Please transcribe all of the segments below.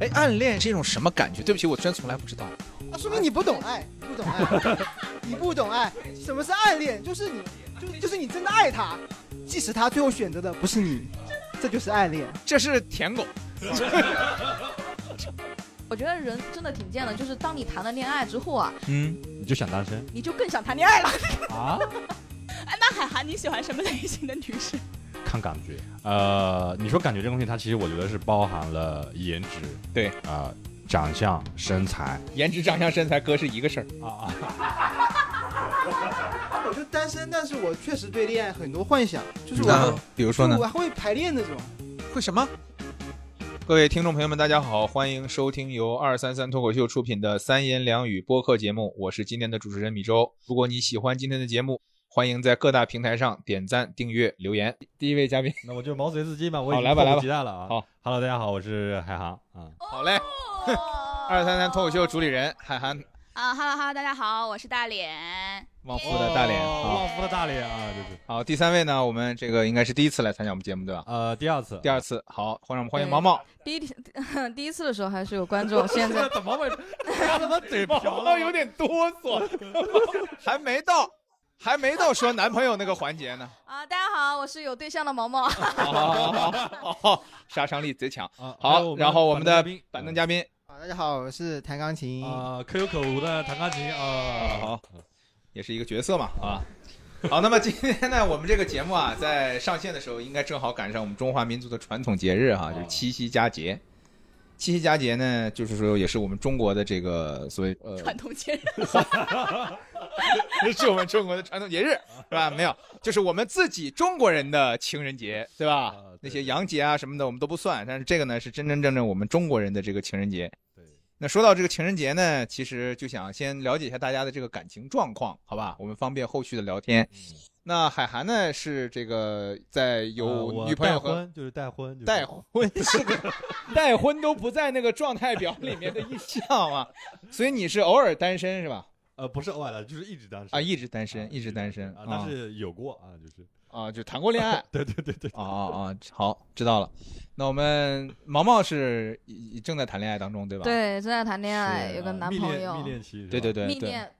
哎，暗恋是一种什么感觉？对不起，我真从来不知道。那说明你不懂爱，不懂爱，你不懂爱。什么是暗恋？就是你，就就是你真的爱他，即使他最后选择的不是你，这就是暗恋。这是舔狗。我觉得人真的挺贱的，就是当你谈了恋爱之后啊，嗯，你就想单身你就更想谈恋爱了。啊？哎，那海涵你喜欢什么类型的女生？看感觉，呃，你说感觉这东西，它其实我觉得是包含了颜值，对啊、长相、身材颜值、长相、身材，哥是一个事儿。啊啊，我就单身，但是我确实对恋爱很多幻想，就是我那比如说呢我？还会排练那种。会什么？各位听众朋友们，大家好，欢迎收听由二三三脱口秀出品的三言两语播客节目，我是今天的主持人米周。如果你喜欢今天的节目，欢迎在各大平台上点赞、订阅、留言。第一位嘉宾，那我就毛遂自荐吧，我已经来吧来吧迫不及待了啊！好，Hello，大家好，我是海航啊。好嘞，二三三脱口秀主理人海涵，啊哈喽哈喽，大家好，我是大脸。旺夫的大脸。旺夫的大脸啊，就是好，第三位呢，我们这个应该是第一次来参加我们节目，对吧？呃第二次，第二次，好，欢迎我们欢迎毛毛。第一天 第一次的时候还是有观众，现在怎么会？他怎么嘴瓢毛了？有点哆嗦，还没到，还没到说男朋友那个环节呢。啊，大家好，我是有对象的毛毛。好好好好好，杀伤力贼强。啊好，然后我们的板板凳嘉宾，啊，大家好，我是弹钢琴。啊，可有可无的弹钢琴啊。好，也是一个角色嘛，啊。好，那么今天呢，我们这个节目啊，在上线的时候，应该正好赶上我们中华民族的传统节日哈、就是七夕佳节。七夕佳节呢，就是说也是我们中国的这个所谓呃，传统节日，是我们中国的传统节日，是吧？没有，就是我们自己中国人的情人节，对吧？啊对那些洋节啊什么的我们都不算，但是这个呢是真真正正我们中国人的这个情人节。对，那说到这个情人节呢，其实就想先了解一下大家的这个感情状况，好吧？我们方便后续的聊天。那海涵呢是这个在呃有女朋友和婚就是带婚，就是带婚 是个 带婚都不在那个状态表里面的一项啊，所以你是偶尔单身是吧？呃不是偶尔的，就是一直单身啊，一直单身，啊一直单身啊，但是有过啊，就是啊，就谈过恋爱。对对对对，啊啊啊！好，知道了。那我们毛毛是已正在谈恋爱当中，对吧？对，正在谈恋爱，有个男朋友。蜜恋期，对对对，蜜恋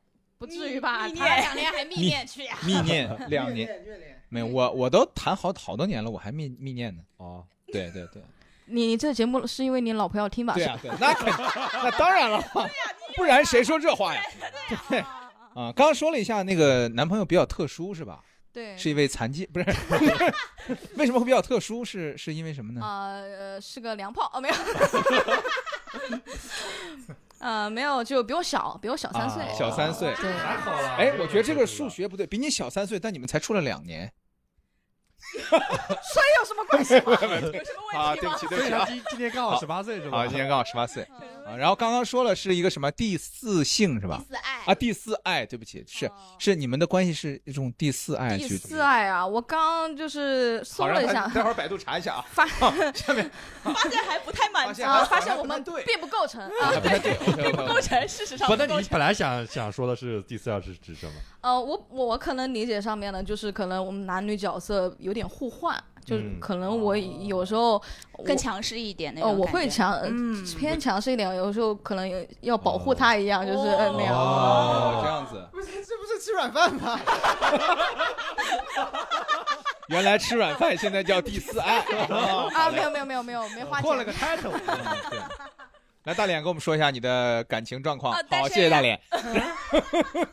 不至于吧？蜜谈了恋两年还蜜蜜恋去呀？密恋 两年，没有我我都谈好好多年了，我还密密恋呢。哦，对 对对，你你这节目是因为你老婆要听吧？对啊对，那肯那当然了，不然谁说这话呀？对啊，刚刚说了一下那个男朋友比较特殊是吧？对，是一位残疾，不是？为什么会比较特殊？是是因为什么呢？啊呃是个娘炮哦，没有。呃，没有，就比我小，比我小三岁。啊小三岁。对，还好了。哎，我觉得这个数学不对，比你小三岁，但你们才处了两年。所以有什么关系吗？有什么问题吗？啊，对不起，对不起今今年刚好十八岁是吧？啊，今年刚好十八岁啊。然后刚刚说了是一个什么第四性是吧？第四爱啊，第四爱，对不起，是哦是你们的关系是一种第四爱第去。四爱啊，我刚就是好，搜了一下，待会儿百度查一下啊。发 下面发现还不太满足发现，啊，还发现我们并不构成啊，对，OK，OK，OK 不构成，事实上不，那。你本来想想说的是第四爱是指什么？呃，我我可能理解上面呢，就是可能我们男女角色有点互换，就是嗯可能我有时候我更强势一点那呃，我会强，偏强势一点，有时候可能要保护他一样，就是呃那样。哦，这样子，不是这不是吃软饭吗？原来吃软饭现在叫第四爱 啊，没有没有没有没有没花钱破了个 title，嗯。来，大脸跟我们说一下你的感情状况。好，谢谢大脸。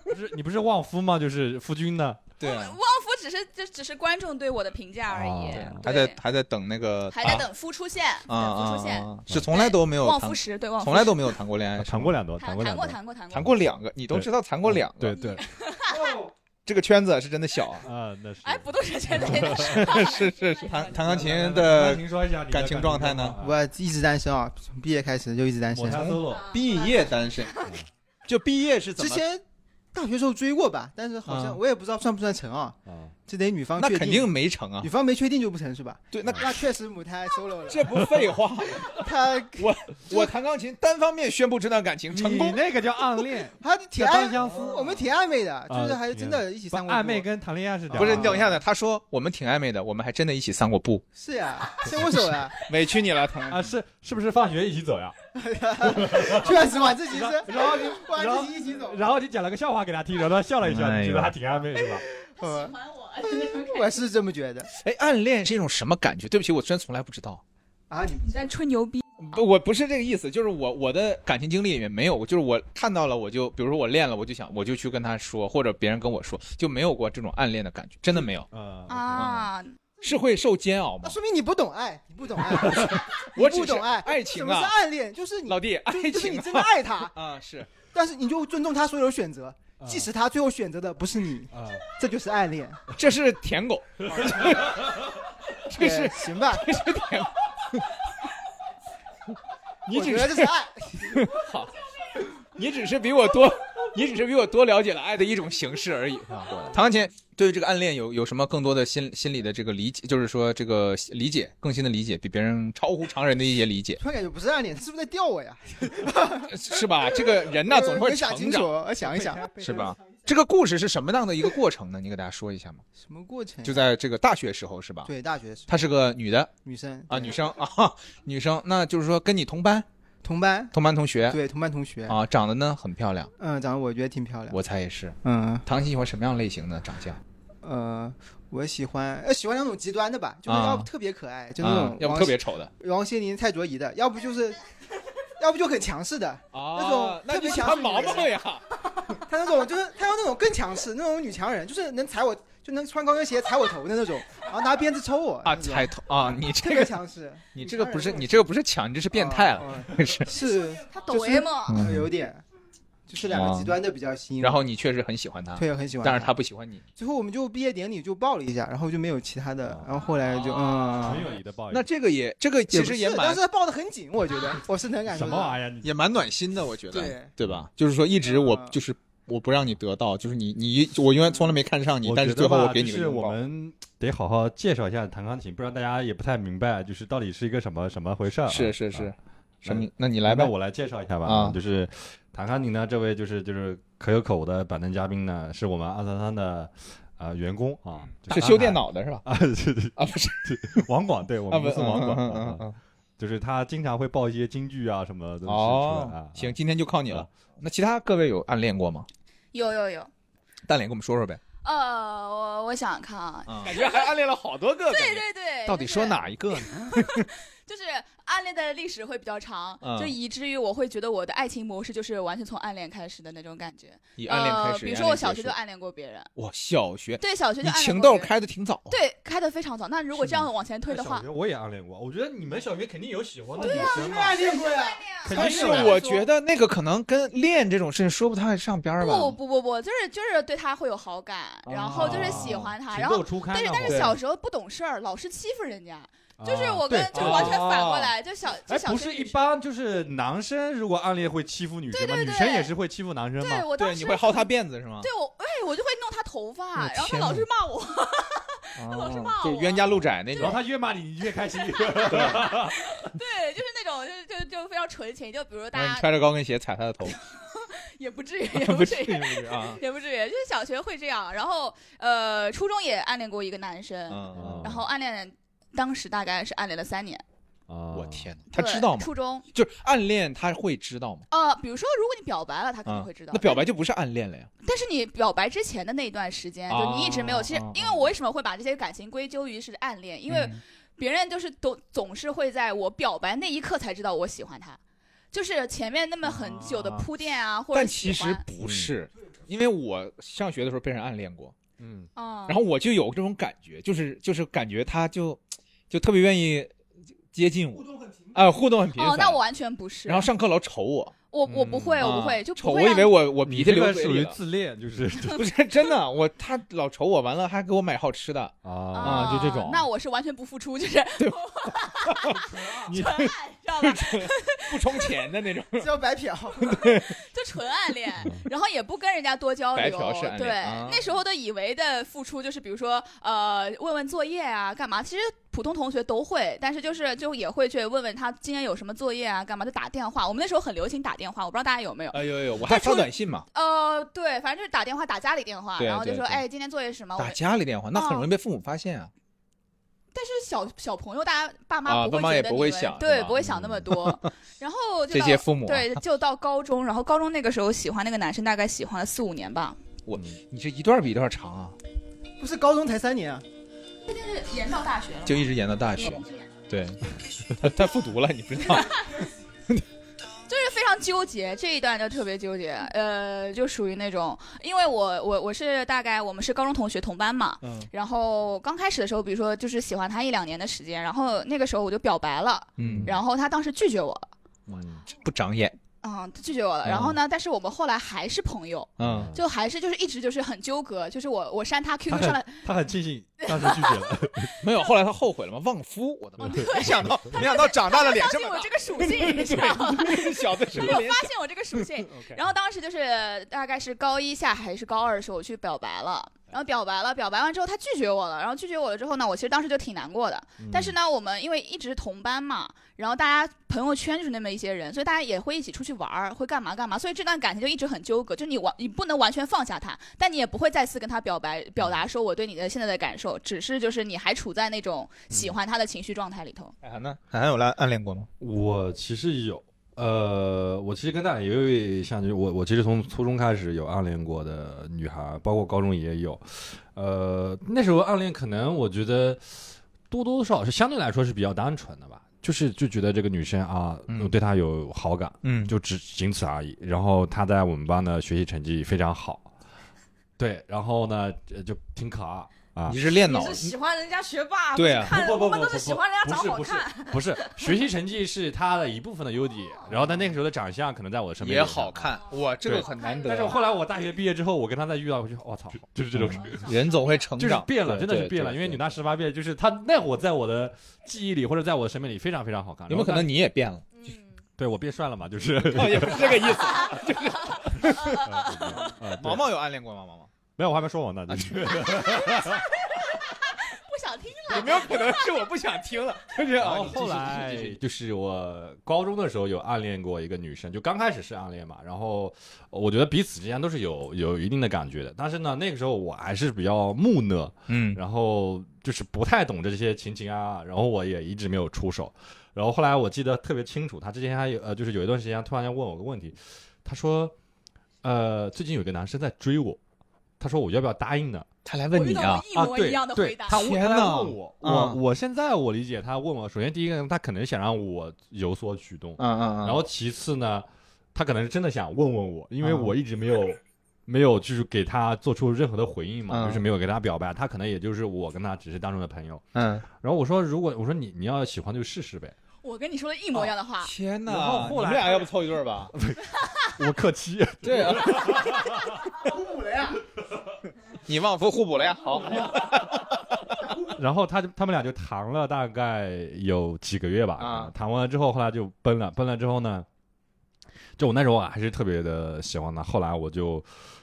不是你不是旺夫吗？就是夫君呢？对啊，旺夫只是这只是观众对我的评价而已哦，还在还在等那个还在等夫出现，啊等夫啊出现。啊！是从来都没有夫，石对从来都没有谈过恋爱，谈过两段，谈过谈过谈过谈过两个，你都知道谈过两个。对对 这个圈子是真的小啊。啊，那是。哎，不都是圈子里的？是是是，弹弹钢琴的感情状态呢啊我一直单身啊，从毕业开始就一直单身毕业单身，就毕业是怎么？之前大学时候追过吧，但是好啊像我也不知道算不算成啊，啊，这得女方确那肯定没成啊女。方没确定就不成是吧？对，那那确实母胎 solo 了。这不废话。他我我弹钢琴，单方面宣布这段感情成功你。那个叫暗恋，他挺叫单暧，相思。我们挺暧昧的，就是啊还真的一起不散过步暧昧跟谈恋爱是两不是，你等一下呢。他说我们挺暧昧的，我们还真的一起散过步，是呀，牵过手呀，委屈你了，腾。啊，是是不是放学一起走呀？确实晚自习是然后你晚然后自习一起走。然后你讲了个笑话给他听，然后他笑了一笑，哎觉得还挺暧昧是吧？呃喜欢我。我是这么觉得哎，暗恋是一种什么感觉？对不起，我真从来不知道。啊，你你在吹牛逼，不，我不是这个意思，就是我我的感情经历里面没有，就是我看到了，我就比如说我练了，我就想我就去跟他说，或者别人跟我说，就没有过这种暗恋的感觉，真的没有，呃，啊，是会受煎熬吗？那说明你不懂爱，你不懂爱，我只不懂爱，爱情什么是啊，暗恋？就是你，老弟，爱就就是你真的爱他，啊，是但是你就尊重他所有的选择，啊即使他最后选择的不是你，啊，这就是暗恋。这是舔狗，这是对行吧？这是舔狗。你我只是觉得这是爱。好，你只是比我多，你只是比我多了解了爱的一种形式而已。唐安前对于这个暗恋有有什么更多的心心理的这个理解，就是说这个理解更新的理解，比别人超乎常人的一些理解，突然感觉不是暗恋，是不是在吊我呀？是吧？这个人呐总是会想成长，清楚，我想一想，是吧？这个故事是什么样的一个过程呢？你给大家说一下吗？什么过程呀？就在这个大学时候是吧？对大学时候她是个女的女生啊，女生啊，女生，那就是说跟你同班，同班，同班同学对同班同学，啊，长得呢很漂亮，嗯，长得我觉得挺漂亮。我猜也是。嗯唐琪喜欢什么样类型的长相？呃，我喜欢呃喜欢那种极端的吧，就是啊要不特别可爱，就那啊种，要不特别丑的王心凌、蔡卓宜的，要不就是，要不就很强势的，啊那种那特别强你喜欢毛毛呀？她那种就是她要那种更强势，那种女强人，就是能踩我，就能穿高跟鞋踩我头的那种，然后拿鞭子抽我啊，踩头啊！你这个强势，你这个不是你这个不是抢，你这是变态了，啊，是。啊 是他抖 M，呃有点，就是两个极端的比较吸引我，然后你确实很喜欢他，对很喜欢，但是他不喜欢你。最后我们就毕业典礼就抱了一下，然后就没有其他的，然后后来就哦嗯纯，友谊的抱怨。那这个也这个其实也蛮但是抱的很紧，我觉得我是能感受到。什么玩意儿？也蛮暖心的，我觉得，对对吧？就是说一直我嗯就是我不让你得到，就是你你我永远从来没看上你，但是最后我给你就是我。们得好好介绍一下弹钢琴，不然大家也不太明白，就是到底是一个什么什么回事儿啊。是是是啊，什么？那你来吧那。我来介绍一下吧。啊就是弹钢琴呢，这位就是就是可有可无的板凳嘉宾呢，是我们二三三的呃员工啊，就是修电脑的是吧？啊，对对，啊，不是，网管，对我们公司网管嗯啊啊，嗯嗯 就是他经常会报一些京剧啊什么的东西出哦来啊。，行，今天就靠你了啊。那其他各位有暗恋过吗？有有有，大脸跟我们说说呗。呃，我我想想看啊，感觉还暗恋了好多个。对对对，到底说哪一个呢？就是暗恋的历史会比较长，嗯就以至于我会觉得我的爱情模式就是完全从暗恋开始的那种感觉。以暗恋开呃，始，比如说我小学就暗恋过别人，结束哇，小学对，小学就你暗恋情窦过别人开的挺早。对开的非常早。那如果是这样往前推的话小学，我也暗恋过，我觉得你们小学肯定有喜欢的女生嘛。暗恋过呀，但是肯定有呀我觉得那个可能跟恋这种事情说不太上边儿吧。不不不不，就是就是对他会有好感，然后就是喜欢他，然后情窦初开但是但是小时候不懂事儿，老是欺负人家，就是啊我跟就完全反过哦来，就小就哎，小不是一般就是男生如果暗恋会欺负女生吗？女生也是会欺负男生吗？对，我当时你会薅他辫子是吗？对我哎我就会弄他头发，然后他老是骂我，他老是骂我就是冤家路窄那种。然后他越骂你，你越开心。对，就是那种就就就非常纯情，就比如大家穿着高跟鞋踩他的头，也不至于 也不不至于。也不至于，就是小学会这样，然后呃，初中也暗恋过一个男生，嗯，然后暗恋当时大概是暗恋了三年。啊我！天哪，他知道吗？初中，就是暗恋他会知道吗？呃，比如说如果你表白了，他肯定啊会知道。那表白就不是暗恋了呀。但是你表白之前的那一段时间，就你一直没有。其实哦，因为我为什么会把这些感情归咎于是暗恋？因为嗯别人就是都总是会在我表白那一刻才知道我喜欢他，就是前面那么很久的铺垫啊，或者但其实。不是，因为我上学的时候被人暗恋过，嗯，嗯，然后我就有这种感觉，就是就是感觉他就就特别愿意接近我，啊，互动很频哦，繁。那我完全不是。然后上课老瞅我，我我不会，啊我不会，就瞅我以让为我我鼻涕你这个属于。自恋，就是 不是真的，我他老瞅我，完了还给我买好吃的，啊啊就这种那我是完全不付出，就是对 纯爱，知道吧？不充钱的那种。只有白嫖。就纯暗恋，然后也不跟人家多交流白嫖是暗。恋对啊，那时候的以为的付出就是，比如说呃，问问作业啊，干嘛？其实普通同学都会，但是就是就也会去问问他今天有什么作业啊，干嘛？就打电话。我们那时候很流行打电话，我不知道大家有没有。哎呦呦，我还发短信嘛，呃，对，反正就是打电话，打家里电话，然后就说，对对哎，今天作业是什么？打家里电话，那很容易被父母发现啊。但是小小朋友，大家爸啊妈不爸妈也不会觉得你们会想对，不会想那么多。然后就这到些父母啊对，就到高中，然后高中那个时候喜欢那个男生，大概喜欢了四五年吧。我你这一段比一段长啊，不是高中才三年啊，是延到大学了，就一直延到大学。对，他他复读了，你不知道？就是非常纠结，这一段就特别纠结，呃，就属于那种，因为我我我是大概我们是高中同学同班嘛，嗯然后刚开始的时候，比如说就是喜欢他一两年的时间，然后那个时候我就表白了，嗯，然后他当时拒绝我了，嗯，不长眼。啊、他拒绝我了，嗯然后呢，但是我们后来还是朋友，嗯，就还是就是一直就是很纠葛，就是我我删他 QQ 上来，他很庆幸 当时拒绝了，没有，后来他后悔了吗？旺夫，我的妈！哦对没想到，没想到长大了脸这么大我这。个属性，你知道吗？小的时发现我这个属性，然后当时就是大概是高一下还是高二的时候，我去表白了。然后表白了，表白完之后他拒绝我了，然后拒绝我了之后呢，我其实当时就挺难过的。但是呢，我们因为一直是同班嘛，然后大家朋友圈就是那么一些人，所以大家也会一起出去玩儿，会干嘛干嘛，所以这段感情就一直很纠葛，就你完你不能完全放下他，但你也不会再次跟他表白表达说我对你的现在的感受，只是就是你还处在那种喜欢他的情绪状态里头。海涵呢？海涵有来暗恋过吗？我其实有，呃，我其实跟大家也有一像，就是我我其实从初中开始有暗恋过的女孩，包括高中也有，呃，那时候暗恋可能我觉得多多少少是相对来说是比较单纯的吧，就是就觉得这个女生啊，嗯我对她有好感，嗯就只仅此而已。然后她在我们班的学习成绩非常好，对，然后呢呃就挺可爱啊你。是练脑你是喜欢人家学霸，对啊不不不不喜欢人家长好不是看。不是，学习成绩是他的一部分的优点，然后他那个时候的长相可能在我的身边也好看，哇，这个很难得。但是后来我大学毕业之后，我跟他再遇到，我就我操，就是这种，人总会成长，就是变了，真的是变了。因为女大十八变，就是他那会儿在我的记忆里或者在我的生命里非常非常好看。有没有可能你也变了？嗯，对我变帅了嘛？就是哦，也不是这个意思。啊对毛毛有暗恋过吗？毛毛没有，我还没说完呢。就是 不想听了。有没有可能是我不想听了？就是啊，然后后来就是我高中的时候有暗恋过一个女生，就刚开始是暗恋嘛，然后我觉得彼此之间都是有有一定的感觉的，但是呢，那个时候我还是比较木讷，嗯然后就是不太懂这些情情啊，然后我也一直没有出手。然后后来我记得特别清楚，他之前还有呃，就是有一段时间突然间问我个问题，他说，呃，最近有个男生在追我，他说我要不要答应呢？他来问你啊，啊，一模对对一样的回答。他问他天呐来问我，嗯我我现在我理解他问我，首先第一个他可能想让我有所举动，嗯嗯嗯，然后其次呢，他可能是真的想问问我，因为嗯我一直没有。没有，就是给他做出任何的回应嘛，嗯就是没有给他表白，他可能也就是我跟他只是当中的朋友。嗯，然后我说，如果我说你你要喜欢就试试呗，我跟你说的一模一样的话。天哪！然后后来你们俩要不凑一对儿吧？我客气。对啊，互补了呀。你旺夫互补了呀。好，然后他就他们俩就谈了大概有几个月吧，啊谈完了之后，后来就奔了，奔了之后呢，就我那时候啊还是特别的喜欢他，后来我就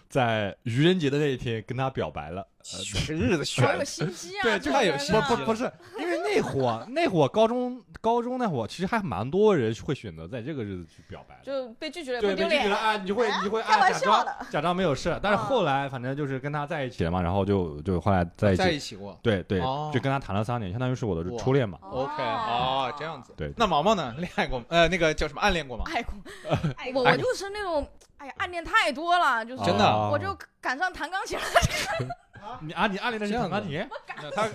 在愚人节的那一天跟他表白了。这日子选好有心机啊！对，就太有心机了不不不是，因为那会儿那会儿高中高中那会儿，其实还蛮多人会选择在这个日子去表白的。就被拒绝了，对，被拒绝了。啊，你就会你就会啊假开玩笑装的假装没有事，但是啊后来反正就是跟他在一起了嘛，然后就就后来在一起在一起过。对对，哦就跟他谈了三年，相当于是我的初恋嘛。OK，哦，这样子。对那毛毛呢？恋爱过吗？呃，那个叫什么？暗恋过吗？爱过，爱过。我我就是那种，哎呀，暗恋太多了，就是真的啊我就赶上弹钢琴了，你啊，你暗恋的是这样子弹钢琴？他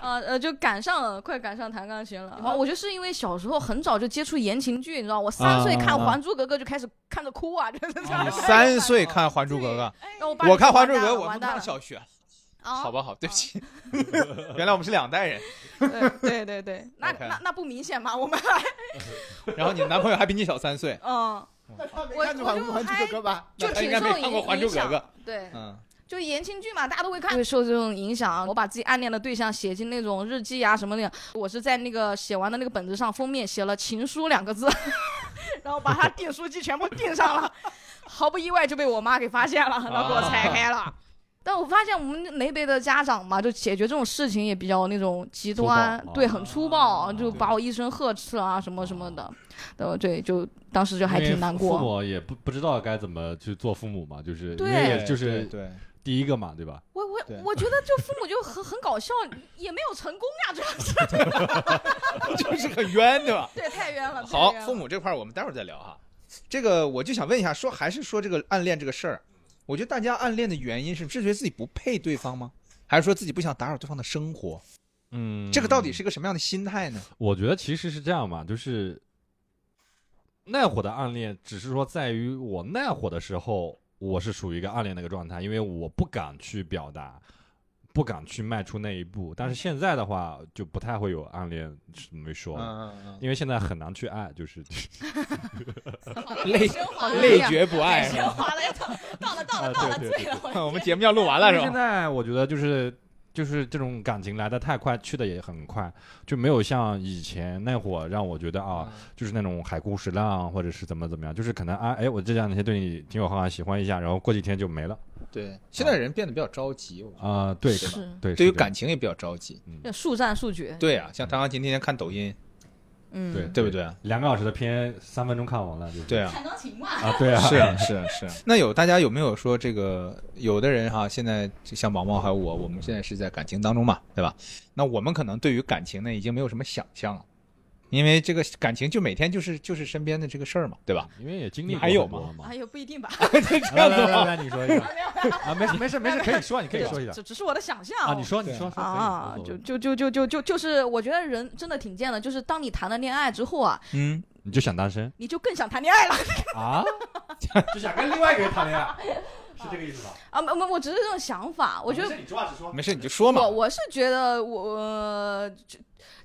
呃 呃，就赶上了，快赶上弹钢琴了。然后我就是因为小时候很早就接触言情剧，你知道，我三岁看《还珠格格》就开始看着哭啊，真的你。三岁看《还珠格格我》，我看《还珠格格》，我他了完蛋了妈小学。啊好吧，好，对不起，原来我们是两代人。对对对对，那那那不明显吗？我们还然后你男朋友还比你小三岁，嗯，那他没我看过《还我就还珠格格》吧？就那他应挺受该没看过影还珠格格影响。对，嗯，就言情剧嘛，大家都会看，会受这种影响。我把自己暗恋的对象写进那种日记啊什么的，我是在那个写完的那个本子上封面写了“情书”两个字，然后把它订书机全部订上了，毫不意外就被我妈给发现了，然后给我拆开了。但我发现我们那辈的家长嘛，就解决这种事情也比较那种极端，对，很粗暴，就把我一声呵斥啊什么什么的，对对，就当时就还挺难过。父母也不不知道该怎么去做父母嘛，就是对，就是对。第一个嘛，对吧？我我我觉得就父母就很很搞笑，也没有成功呀，主要是 就是很冤，对吧？对，太冤了。好，父母这块我们待会儿再聊哈。这个我就想问一下，说还是说这个暗恋这个事儿，我觉得大家暗恋的原因是是觉得自己不配对方吗？还是说自己不想打扰对方的生活？嗯，这个到底是一个什么样的心态呢？我觉得其实是这样嘛，就是那会的暗恋，只是说在于我那会的时候。我是属于一个暗恋的一个状态，因为我不敢去表达，不敢去迈出那一步。但是现在的话，就不太会有暗恋没说，因为现在很难去爱，就是 累累绝不爱，升华了，到了到了到了醉了。我们节目要录完了是吧？现在我觉得就是。就是这种感情来的太快，去的也很快，就没有像以前那会儿让我觉得啊，就是那种海枯石烂，或者是怎么怎么样，就是可能啊，哎，我这样那些对你挺有好感，喜欢一下，然后过几天就没了。对，现在人变得比较着急啊，对，是，对，对于感情也比较着急，速战速决。对啊，像唐唐琴天天看抖音。嗯，对对不对？两个小时的片，三分钟看完了，就对啊。弹钢琴嘛。啊，对啊，是啊，是啊，是啊。那有大家有没有说这个？有的人哈，现在像毛毛还有我，我们现在是在感情当中嘛，对吧？那我们可能对于感情呢，已经没有什么想象了。因为这个感情就每天就是就是身边的这个事儿嘛，对吧？因为也经历还有吗？还有不一定吧。来来来，你说一下啊，没事没事没事，可以说，你可以说一下。这只是我的想象啊，你说你说啊，就就就就就就就是我觉得人真的挺贱的，就是当你谈了恋爱之后啊，嗯，你就想单身，你就更想谈恋爱了啊，就想跟另外一个人谈恋爱，是这个意思吧？啊，没没，我只是这种想法，我觉得你实话实说，没事你就说嘛。我我是觉得我。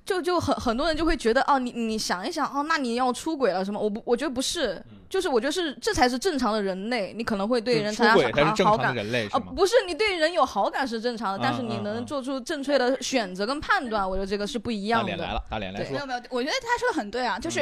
就就很很多人就会觉得哦，你你想一想哦，那你要出轨了什么？我不，我觉得不是，就是我觉得是这才是正常的人类，你可能会对人产生好感。啊，不是你对人有好感是正常的，但是你能做出正确的选择跟判断，我觉得这个是不一样的。打脸来了，打脸来说。没有没有，我觉得他说的很对啊，就是。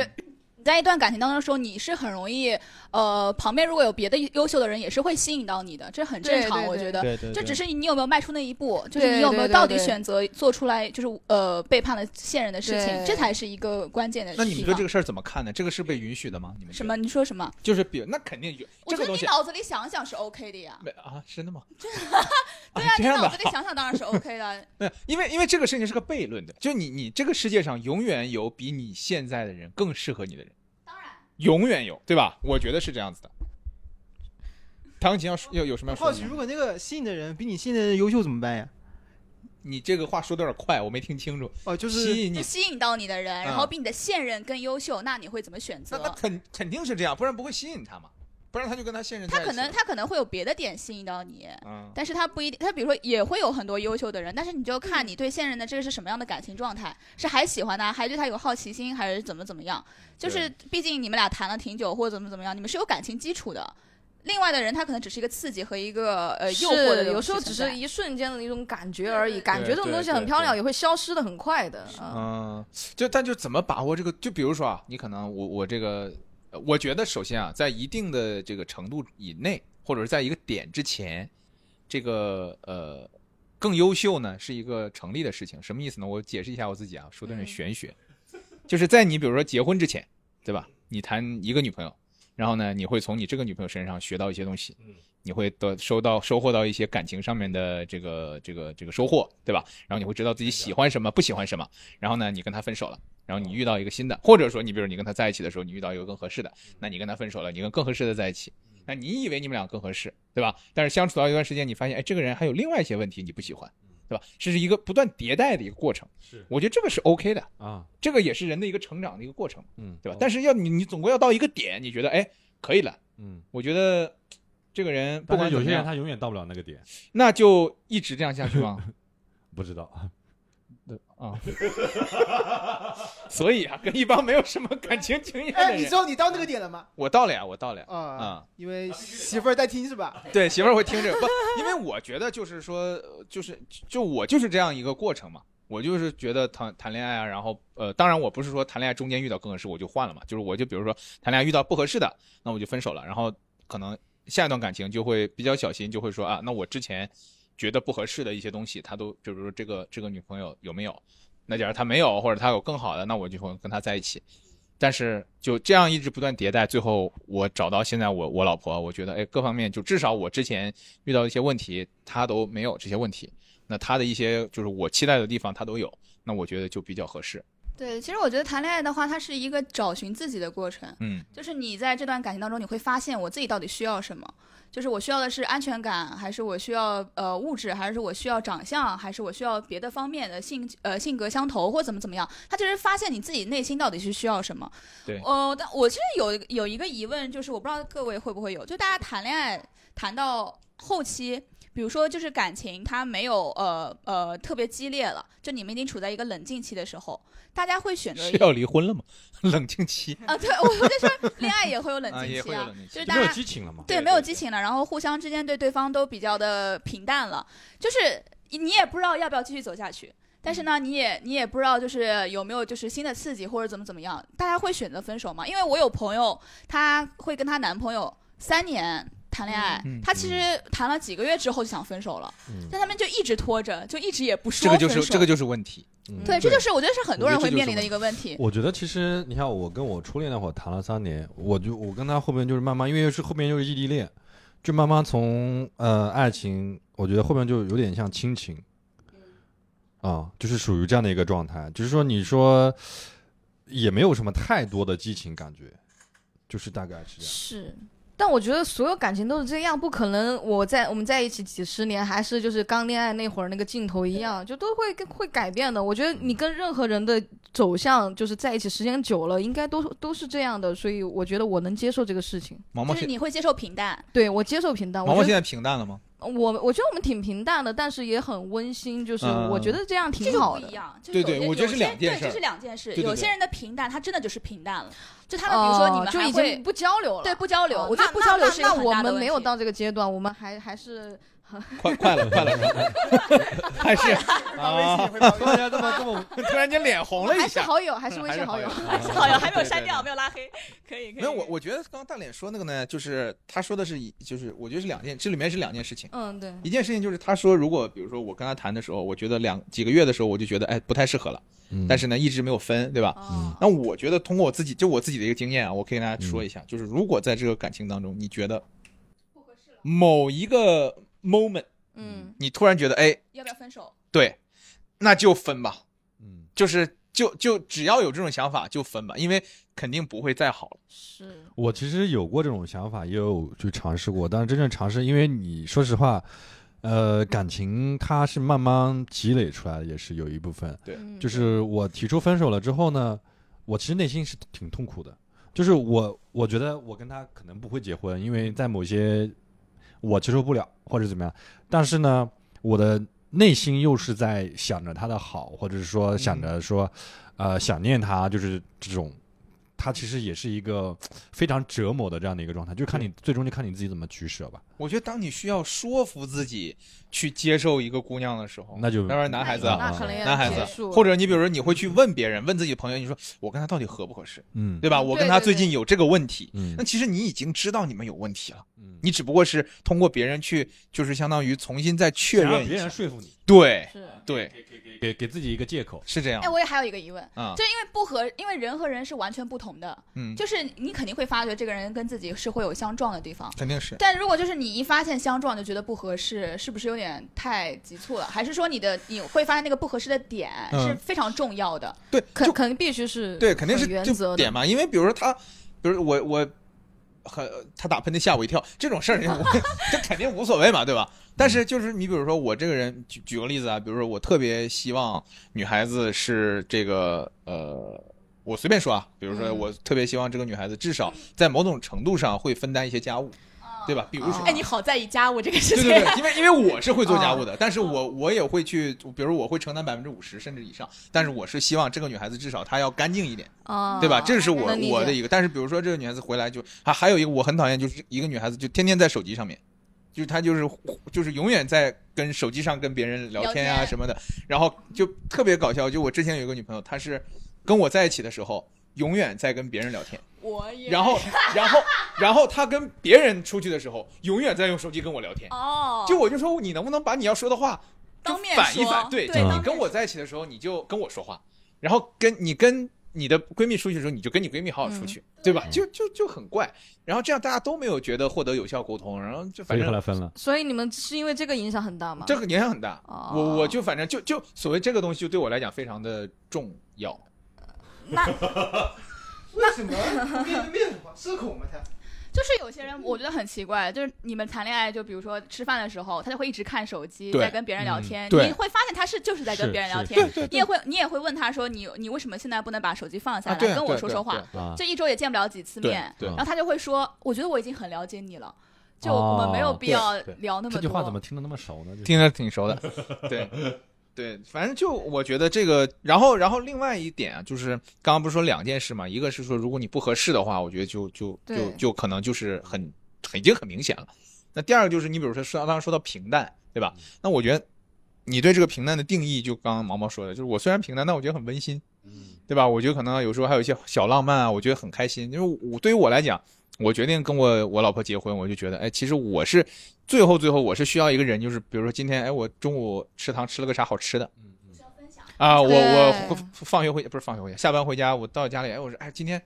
在一段感情当中说你是很容易，呃，旁边如果有别的优秀的人，也是会吸引到你的，这很正常。我觉得，就只是你有没有迈出那一步，就是你有没有到底选择做出来，就是呃背叛了现任的事情，这才是一个关键的。那你们对这个事儿怎么看呢？这个是被允许的吗？你们什么？你说什么？就是比那肯定有。我觉得你脑子里想想是 OK 的呀。没啊，真的吗？对啊，你脑子里想想当然是 OK 的。对，因为因为这个事情是个悖论的，就你你这个世界上永远有比你现在的人更适合你的人。永远有，对吧？我觉得是这样子的。唐琴要要有什么要说的？好奇，如果那个吸引的人比你现在的优秀怎么办呀？你这个话说的有点快，我没听清楚。哦，就是吸引你吸引到你的人，然后比你的现任更优秀，那你会怎么选择？那肯肯定是这样，不然不会吸引他嘛。不然他就跟他现任。他可能他可能会有别的点吸引到你，但是他不一定。他比如说也会有很多优秀的人，但是你就看你对现任的这个是什么样的感情状态，是还喜欢他，还对他有好奇心，还是怎么怎么样？就是毕竟你们俩谈了挺久，或者怎么怎么样，你们是有感情基础的。另外的人他可能只是一个刺激和一个呃诱惑的，有时候只是一瞬间的一种感觉而已。感觉这种东西很漂亮，也会消失的很快的。嗯，就但就怎么把握这个？就比如说啊，你可能我我这个。我觉得首先啊，在一定的这个程度以内，或者是在一个点之前，这个呃更优秀呢是一个成立的事情。什么意思呢？我解释一下我自己啊，说的是玄学，就是在你比如说结婚之前，对吧？你谈一个女朋友，然后呢，你会从你这个女朋友身上学到一些东西，你会得收到收获到一些感情上面的这个这个这个收获，对吧？然后你会知道自己喜欢什么，不喜欢什么，然后呢，你跟她分手了。然后你遇到一个新的，或者说你比如你跟他在一起的时候，你遇到一个更合适的，那你跟他分手了，你跟更合适的在一起，那你以为你们俩更合适，对吧？但是相处到一段时间，你发现，哎，这个人还有另外一些问题你不喜欢，对吧？这是一个不断迭代的一个过程。是，我觉得这个是 OK 的啊，这个也是人的一个成长的一个过程，嗯，对吧？但是要你你总归要到一个点，你觉得哎可以了，嗯，我觉得这个人不管有些人他永远到不了那个点，那就一直这样下去吗？不知道。啊，所以啊，跟一帮没有什么感情经验的哎，你人知，道你到那个点了吗？我到了呀，我到了呀。啊啊，因为媳妇儿在听是吧？对，媳妇儿会听这个不？因为我觉得就是说，呃就是就我就是这样一个过程嘛。我就是觉得谈谈恋爱啊，然后呃，当然我不是说谈恋爱中间遇到更合适我就换了嘛，就是我就比如说谈恋爱遇到不合适的，那我就分手了，然后可能下一段感情就会比较小心，就会说啊，那我之前觉得不合适的一些东西，他都就比如说这个这个女朋友有没有？那假如他没有，或者他有更好的，那我就会跟他在一起。但是就这样一直不断迭代，最后我找到现在我我老婆，我觉得哎各方面就至少我之前遇到一些问题，她都没有这些问题。那她的一些就是我期待的地方，她都有，那我觉得就比较合适。对，其实我觉得谈恋爱的话，它是一个找寻自己的过程。嗯，就是你在这段感情当中，你会发现我自己到底需要什么。就是我需要的是安全感，还是我需要呃物质，还是我需要长相，还是我需要别的方面的性呃性格相投或怎么怎么样？他就是发现你自己内心到底是需要什么。对呃，但我其实有有一个疑问，就是我不知道各位会不会有，就大家谈恋爱谈到后期。比如说，就是感情它没有呃呃特别激烈了，就你们已经处在一个冷静期的时候，大家会选择是要离婚了吗？冷静期啊，对，我我就说恋爱也会有冷静期啊会有冷静，期就是。就没有大家激情了嘛？对，对对没有激情了，然后互相之间对对方都比较的平淡了，就是你也不知道要不要继续走下去，但是呢，你也你也不知道就是有没有就是新的刺激或者怎么怎么样，大家会选择分手吗？因为我有朋友，她会跟她男朋友三年。谈恋爱，嗯她其实谈了几个月之后就想分手了，嗯但他们就一直拖着，就一直也不说这个就是这个就是问题。嗯对，这就是我觉得是很多人会面临的一个问题。我觉得其实你看，我跟我初恋那会儿谈了三年，我就我跟他后面就是慢慢，因为是后面又是异地恋，就慢慢从呃爱情，我觉得后面就有点像亲情，啊、就是属于这样的一个状态。就是说，你说也没有什么太多的激情感觉，就是大概是这样。是，但我觉得所有感情都是这样，不可能我在我们在一起几十年，还是就是刚恋爱那会儿那个劲头一样，就都会跟会改变的。我觉得你跟任何人的走向，就是在一起时间久了，应该都都是这样的，所以我觉得我能接受这个事情。就是你会接受平淡，对我接受平淡，我觉得毛毛现在平淡了吗？我我觉得我们挺平淡的，但是也很温馨，就是嗯我觉得这样挺好的。不一样。就是对对有些我觉得是两件事对，这是两件事。有些人的平淡，他真的就是平淡了。就他们，比如说你哦们还会就已经不交流了，对不交流，哦我觉得那不交流是一个那那我们没有到这个阶段，我们还 还是快快了 快了，还是微信啊，信大家这么这么突然间脸红了一下。还是好友，还是微信好友。还是好友。还没有删掉，没有拉黑，可以可以。没有我，我觉得刚刚大脸说那个呢，就是他说的是一，就是我觉得是两件，这里面是两件事情。嗯，对，一件事情就是他说，如果比如说我跟他谈的时候，我觉得两几个月的时候，我就觉得哎不太适合了，嗯但是呢一直没有分，对吧？哦，那我觉得通过我自己，就我自己的一个经验啊，我可以跟大家说一下，就是如果在这个感情当中，你觉得某一个 moment，嗯，你突然觉得哎要不要分手？对，那就分吧，嗯。就是就就只要有这种想法就分吧，因为肯定不会再好了。是，我其实有过这种想法，也有去尝试过，但是真正尝试，因为你说实话，呃，感情它是慢慢积累出来的，也是有一部分。对嗯就是我提出分手了之后呢，我其实内心是挺痛苦的。就是我，我觉得我跟他可能不会结婚，因为在某些我接受不了或者怎么样。但是呢，我的内心又是在想着他的好，或者是说想着说，呃，想念他，就是这种。他其实也是一个非常折磨的这样的一个状态，就看你最终就看你自己怎么取舍吧。我觉得当你需要说服自己去接受一个姑娘的时候，那就要不然男孩子啊，男孩子，或者你比如说你会去问别人，问自己的朋友，你说我跟他到底合不合适，嗯对吧？我跟他最近有这个问题，嗯那其实你已经知道你们有问题了，嗯，你只不过是通过别人去，就是相当于重新再确认别认一下。人说服你，对是对，给给自己一个借口。是这样哎，我也还有一个疑问，啊就，因为不合，因为人和人是完全不同的，嗯，就是你肯定会发觉这个人跟自己是会有相撞的地方。肯定是。但如果就是你一发现相撞就觉得不合适，是不是有点太急促了？还是说你的你会发现那个不合适的点嗯是非常重要的？对，肯肯定必须是对，肯定是原则。点嘛，因为比如说他，比如我我很他打喷嚏吓我一跳，这种事儿 这肯定无所谓嘛，对吧？但是就是你比如说我这个人，举举个例子啊，比如说我特别希望女孩子是这个呃。我随便说啊，比如说嗯我特别希望这个女孩子至少在某种程度上会分担一些家务，对吧？比如说，哎，你好在意家务这个事情。对对对，因为因为我是会做家务的，但是我我也会去，比如我会承担百分之五十甚至以上，但是我是希望这个女孩子至少她要干净一点，啊，对吧？这是我我的一个。但是比如说这个女孩子回来就还还有一个我很讨厌，就是一个女孩子就天天在手机上面，就是她就是就是永远在跟手机上跟别人聊天聊天啊什么的，然后就特别搞笑。就我之前有一个女朋友，她是跟我在一起的时候，永远在跟别人聊天。我也。然后，然后，然后他跟别人出去的时候，永远在用手机跟我聊天。哦，就我就说，你能不能把你要说的话就当面反一反？对，就你跟我在一起的时候，你就跟我说话，然后跟你跟你的闺蜜出去的时候，你就跟你闺蜜好好出去，对吧？就就就很怪。然后这样大家都没有觉得获得有效沟通，然后就反正来分了。所以你们是因为这个影响很大吗？这个影响很大。哦我我就反正就就所谓这个东西，就对我来讲非常的重要。那为什么面面什么社恐吗？他就是有些人，我觉得很奇怪，就是你们谈恋爱，就比如说吃饭的时候，他就会一直看手机，在跟别人聊天。嗯你会发现他是就是在跟别人聊天。你也会你也会问他说你你为什么现在不能把手机放下来、啊跟我对对说说话？对啊，这一周也见不了几次面，然后他就会说，我觉得我已经很了解你了，就我们没有哦必要对对聊那么多。这句话怎么听得那么熟呢？听着挺熟的，对，对，反正就我觉得这个，然后然后另外一点啊，就是刚刚不是说两件事嘛，一个是说如果你不合适的话，我觉得就就就就可能就是很很已经很明显了。那第二个就是你比如说说刚刚说到平淡，对吧？那我觉得你对这个平淡的定义，就刚刚毛毛说的，就是我虽然平淡，但我觉得很温馨，对吧？我觉得可能有时候还有一些小浪漫啊，我觉得很开心。因为我对于我来讲，我决定跟我我老婆结婚，我就觉得，哎，其实我是最后最后我是需要一个人，就是比如说今天，哎，我中午食堂吃了个啥好吃的需要分享。啊，我我放学回不是放学回家，下班回家，我到家里，哎，我说，哎，今天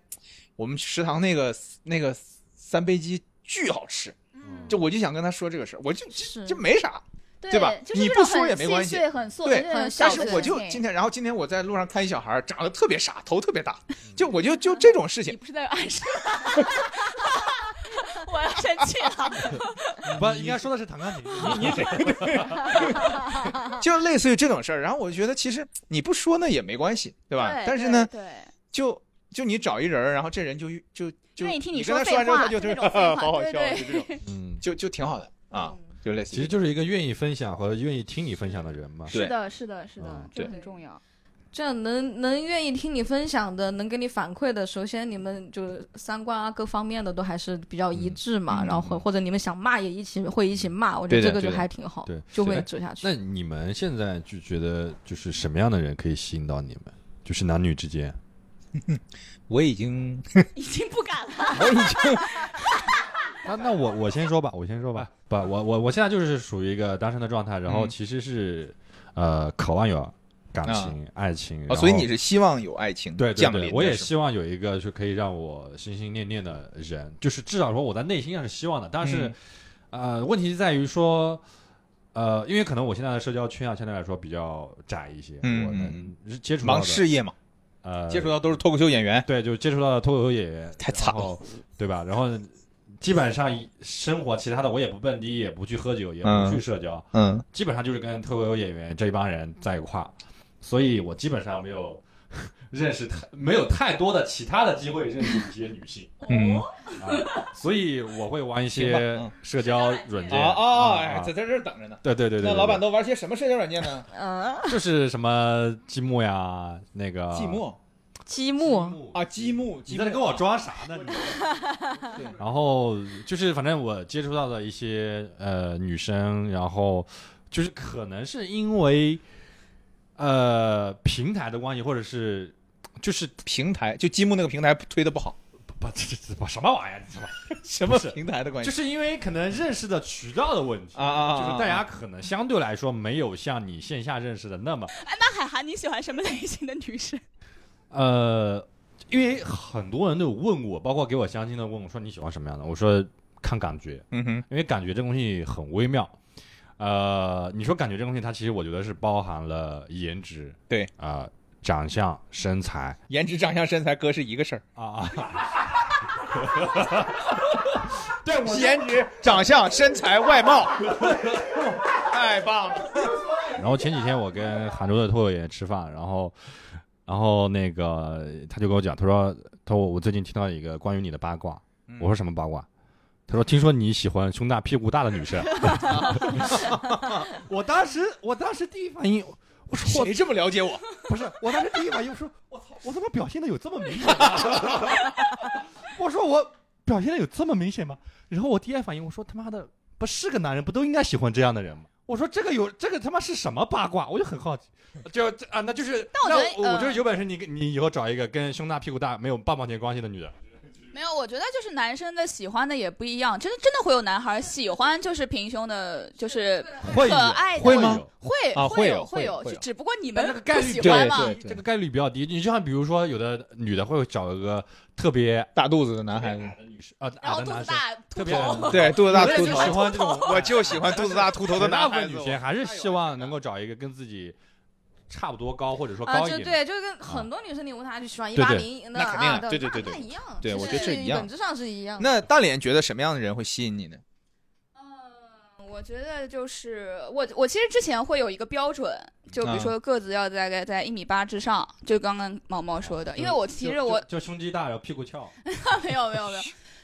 我们食堂那个那个三杯鸡巨好吃，嗯，就我就想跟他说这个事儿，我就是。就没啥，对对吧就是你不说也没关系对但是我就今天，然后今天我在路上看一小孩长得特别傻，头特别大，就我就就这种事情你，不是在暗示？我要生气了。不应该说的是弹钢琴，你你谁？就类似于这种事儿。然后我就觉得其实你不说呢也没关系，对吧？对但是呢，对，就就你找一人，然后这人就就就愿意听你你跟他说说完之后，他就废话就那种好好笑，就这种，嗯，就就挺好的啊，就类似其实就是一个愿意分享和愿意听你分享的人嘛。对是的，是的，是的嗯，这对很重要。这样能能愿意听你分享的，能给你反馈的，首先你们就三观啊各方面的都还是比较一致嘛，嗯然后或或者你们想骂也一起会一起骂，我觉得这个就还挺好，对就会走下去。那你们现在就觉得就是什么样的人可以吸引到你们？就是男女之间，我已经已经不敢了。我已经 那那我我先说吧，我先说吧。不，我我我现在就是属于一个单身的状态，然后嗯其实是呃渴望有感情、爱情。所以你是希望有爱情对对降临的，对我也是吗希望有一个是可以让我心心念念的人，就是至少说我在内心上是希望的。但是、嗯呃，问题在于说。呃，因为可能我现在的社交圈啊，相对来说比较窄一些，嗯我能接触到忙的事业嘛，呃接触到都是脱口秀演员，对，就接触到了脱口秀演员，太惨了然后，对吧？然后基本上生活其他的我也不蹦迪，也不去喝酒，也不嗯去社交，嗯。基本上就是跟脱口秀演员这一帮人在一块儿，所以我基本上没有认识太没有太多的其他的机会认识一些女性。嗯哦。啊，所以我会玩一些社交软件啊。啊，啊哎，啊在在这儿等着呢。对对对对，那老板都都玩些什么社交软件呢？嗯，就是什么积木呀，那个寂寞积木，啊，积木，你在这跟我装啥呢？你 对然后就是反正我接触到的一些呃女生，然后就是可能是因为呃平台的关系，或者是就是平台，就积木那个平台推的不好，不这这这什么玩意儿？什么平台的关系？就是因为可能认识的渠道的问题。啊啊啊！就是大家可能相对来说没有像你线下认识的那么哎，那海涵，你喜欢什么类型的女生？呃，因为很多人都有问我，包括给我相亲的问我说你喜欢什么样的，我说看感觉，嗯哼，因为感觉这东西很微妙。呃，你说感觉这东西，它其实我觉得是包含了颜值，对啊、长相、身材颜值、长相、身材，哥是一个事儿。啊啊。对，我颜值、长相、身材、外貌，太棒了。然后前几天我跟杭州的脱口演员吃饭，然后，然后那个他就跟我讲，他说，他说我最近听到一个关于你的八卦，我说什么八卦？他说：“听说你喜欢胸大屁股大的女生。”我当时，我当时第一反应，我说我谁这么了解我？不是，我当时第一反应我说，我操，我怎么表现的有这么明显？我说我表现的有这么明显吗？然后我第二反应，我说他妈的，不是个男人，不都应该喜欢这样的人吗？我说这个有这个他妈是什么八卦？我就很好奇，就啊，那就是，那我觉得那我觉得嗯有本事你你以后找一个跟胸大屁股大没有半毛钱关系的女的，没有，我觉得就是男生的喜欢的也不一样，真的真的会有男孩喜欢就是平胸的，就是可爱的会吗会啊会有会有只不过你但们不这个概率喜欢嘛。对这个概率比较低。你就像比如说，有的女的会找一个特别大肚子的男孩子，矮的女生啊，然后 肚子大秃特别头，对，肚子大秃头，喜欢这种 我就喜欢 肚子大秃头的大男孩子。女生还是希望能够找一个跟自己差不多高，或者说啊，高一点对，就跟很多女生你问她就喜欢一八零的那肯定对对对对那一样，对我其实觉得这一样。本质上是一样。那大脸觉得什么样的人会吸引你呢？嗯，我觉得就是我，我其实之前会有一个标准，就比如啊。说个子要大概在一米八之上，就刚刚毛毛说的，因为我其实就我就就胸肌大，然后屁股翘，没有没有没有，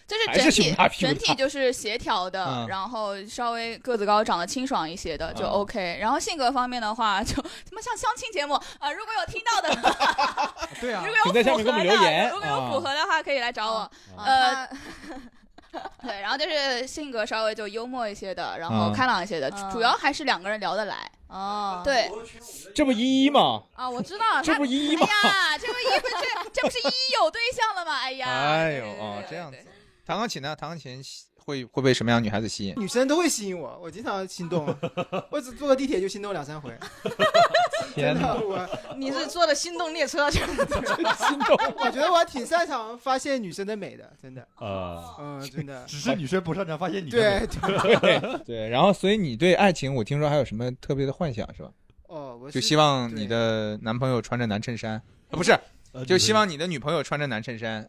就是整体整体就是协调的，嗯然后稍微个子高、长得清爽一些的就嗯 OK。然后性格方面的话，就他妈像相亲节目啊、如果有听到的，对啊如果有符合的如果有啊符合的话，可以来找我。啊呃 对，然后就是性格稍微就幽默一些的，然后嗯开朗一些的，嗯主要还是两个人聊得来。哦，对，这不依依吗？啊，我知道，她这不依依吗？哎呀，这不一不这这不是一一有对象了吗？哎呀，哎呦对对对，哦这样子对。弹钢琴呢？弹钢琴会会被什么样的女孩子吸引？女生都会吸引我，我经常心动，我只坐个地铁就心动两三回。天哪！真的，我你是坐的心动列车去了，心动。我觉得我挺擅长发现女生的美的，真的，啊，嗯，真的，只是女生不擅长发现你的美对，对，对对，然后所以你对爱情，我听说还有什么特别的幻想是吧？哦，我就希望你的男朋友穿着男衬衫，啊不是，呃就希望你的女朋友穿着男衬衫。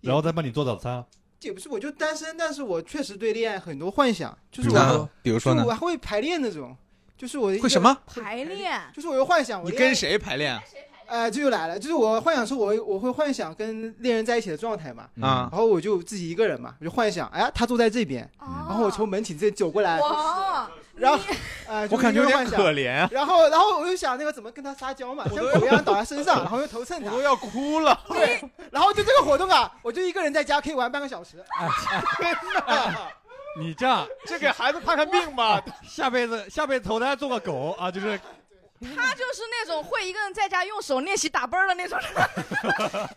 然后再帮你做早餐。也不是，我就单身，但是我确实对恋爱很多幻想，就是比如说我，啊比如说呢我？还会排练那种，就是我会什？么？排练，就是我有幻想，我你跟？谁排练哎，这就来了，就是我幻想说我会我会幻想跟恋人在一起的状态嘛，啊？然后我就自己一个人嘛，我就幻想，哎呀，他坐在这边，然然后我从门寝这走过来，哇，然后，呃，就我感觉有点可怜啊，然后，然后我就想那个怎么跟他撒娇嘛，像狗一样倒在身上，然后又头蹭他，都要哭了。对，然后就这个活动啊，我就一个人在家可以玩半个小时。你这样这给孩子看看病吧。下辈子下辈子投胎做个狗啊，就是他就是那种会一个人在家用手练习打啵儿的那种人。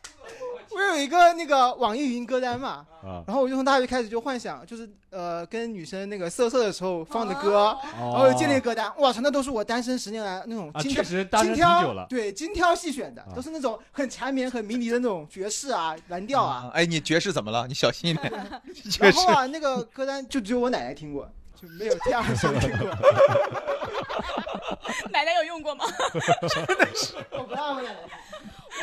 我有一个那个网易云歌单嘛，啊，然后我就从大学开始就幻想，就是呃跟女生那个色色的时候放的歌，然后建立歌单，哇操，那都是我单身十年来那种啊，精挑确实单身精挑挺久了。对精挑细选的啊，都是那种很缠绵、很迷离的那种爵士啊、蓝调啊。哎，你爵士怎么了？你小心一点。然后啊，那个歌单就只有我奶奶听过，就没有第二个人听过。奶奶有用过吗？真的是我不让我奶奶听。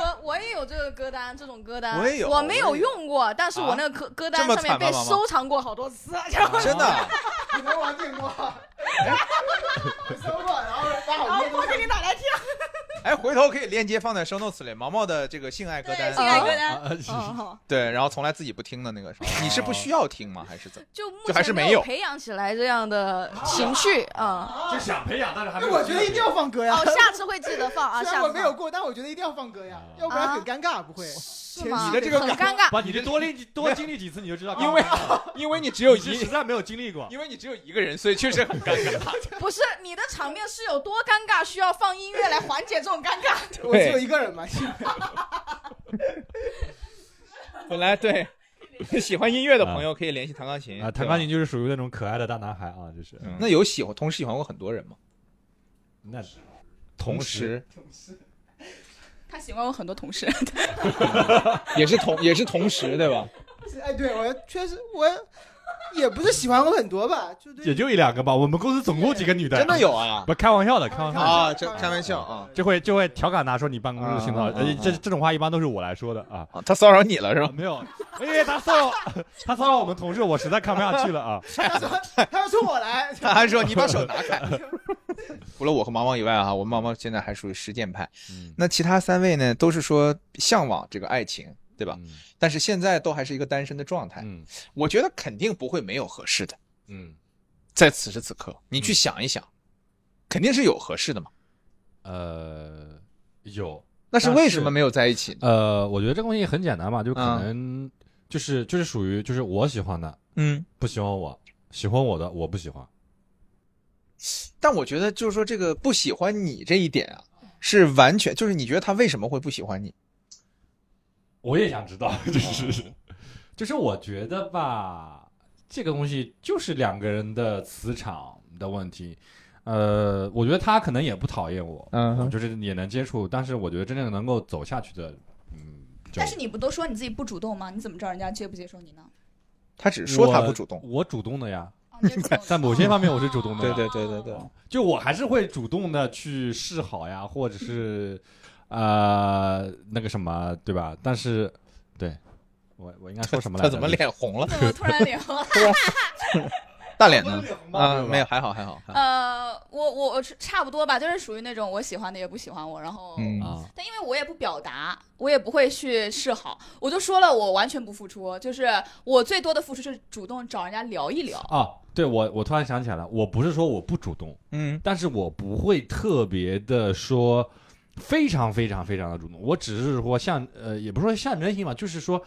我我也有这个歌单，这种歌单，我也有我没有用过，但是我那个歌歌单上面被收藏过好多次。然后真的，你们玩见过？我搜过，然后把然好多东西后播给你打来听。哎，回头可以链接放在 show notes 里，毛毛的这个性爱歌，单性。爱歌单。对，然后从来自己不听的那个是？你是不需要听吗？还是怎么？就目就还是前没有有培养起来这样的情绪啊。就想培养，但是还没那。我觉得一定要放歌呀。哦，下次会记得放啊，虽然下次没有过，但我觉得一定要放歌呀，要不然很尴尬，不会。是吗？你的这个很尴尬。把你这多历多经历几次，你就知道。因为因为你只有一，实在没有经历过。因为你只有一个人，所以确实很尴尬。不是你的场面是有多尴尬，需要放音乐来缓解这种尴尬。我只有一个人嘛，本来对 喜欢音乐的朋友可以联系弹钢琴啊，弹钢琴。就是属于那种可爱的大男孩啊，就是嗯那有喜欢同时喜欢过很多人吗？那同时他喜欢我很多同事，也是同也是同时对吧？哎，对我确实我也不是喜欢过很多吧，就对也就一两个吧。我们公司总共几个女的？真的有啊？不开玩笑的，开玩笑。啊，这开玩笑啊！就会就会调侃他说你办公室性骚扰，这这种话一般都是我来说的啊。啊他骚扰你了是吧？没有，因为他骚扰 他骚扰我们同事，我实在看不下去了啊。他要冲我来，他还说你把手拿开。除了我和毛毛以外啊，我们毛毛现在还属于实践派。嗯那其他三位呢，都是说向往这个爱情的对吧？嗯但是现在都还是一个单身的状态，嗯我觉得肯定不会没有合适的。嗯在此时此刻，你去想一想，肯定是有合适的嘛。呃有那是为什么没有在一起呢？呃，我觉得这个东西很简单嘛，就可嗯能就是就是属于就是我喜欢的嗯，不喜欢我，喜欢我的我不喜欢。但我觉得就是说这个不喜欢你这一点啊，是完全就是你觉得他为什么会不喜欢你？我也想知道，就是就是我觉得吧，这个东西就是两个人的磁场的问题。呃，我觉得他可能也不讨厌我，嗯就是也能接触，但是我觉得真正能够走下去的，嗯，但是你不都说你自己不主动吗？你怎么知道人家接不接受你呢？他只说他不主动。我主动的呀，在某些方面我是主动的对呀，对对对对，就我还是会主动的去示好呀，或者是呃那个什么，对吧？但是对我我应该说什么来着？他怎么脸红了？怎么突然脸红了？大脸呢？啊，没有，还好还好。还好呃，我我我差不多吧，就是属于那种我喜欢的也不喜欢我，然后，嗯啊？但因为我也不表达，我也不会去示好，我就说了，我完全不付出，就是我最多的付出是主动找人家聊一聊。啊，对我我突然想起来了，我不是说我不主动，嗯但是我不会特别的说非常非常非常的主动，我只是说象呃，也不是说象征性吧，就是说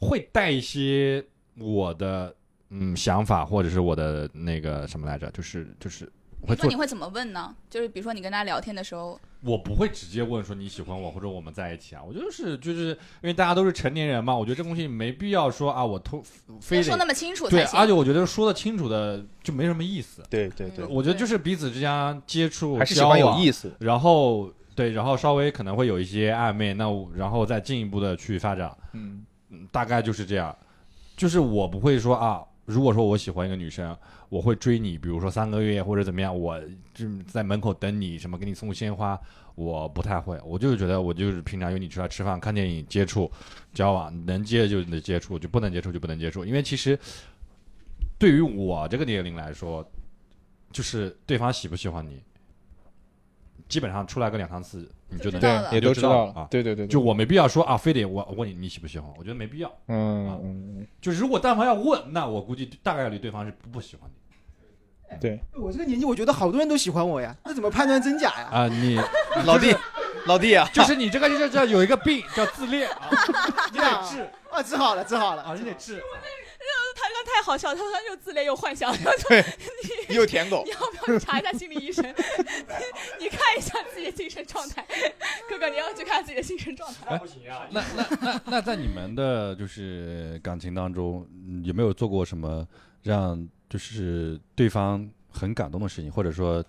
会带一些我的嗯想法或者是我的那个什么来着，就是就是我会做你说你会怎么问呢？就是比如说你跟他聊天的时候，我不会直接问说你喜欢我或者我们在一起啊，我就是就是因为大家都是成年人嘛，我觉得这东西没必要说啊，我突非得说那么清楚对，才行。而且我觉得说的清楚的就没什么意思。对对对，我觉得就是彼此之间接触，还是喜欢有意思，思。然后对，然后稍微可能会有一些暧昧，那我然后再进一步的去发展，嗯嗯大概就是这样。就是我不会说啊，如果说我喜欢一个女生，我会追你，比如说三个月或者怎么样，我就在门口等你，什么给你送鲜花，我不太会。我就是觉得我就是平常约你出来吃饭、看电影、接触、交往，能接就能接触，就不能接触就不能接触。因为其实对于我这个年龄来说，就是对方喜不喜欢你，基本上出来个两三次，你就能就知道了也都知道道了啊。对对对，就我没必要说啊，非得我问你你喜不喜欢，我觉得没必要。嗯啊嗯就如果但凡要问，那我估计大概率对方是不不喜欢你嗯，对，我这个年纪，我觉得好多人都喜欢我呀，那怎么判断真假呀？啊。你 老弟老弟啊，就是你这个就叫有一个病叫自恋啊，你得治啊，治好了，治好了啊，你得治。他说太好笑了，他说他又自恋又幻想，又舔狗你，要不要去查一下心理医生？你看一下自己的精神状态，哥哥，你要去看自己的精神状态。不行啊！那那那那在你们的就是感情当中，嗯有没有做过什么让就是对方很感动的事情，或者说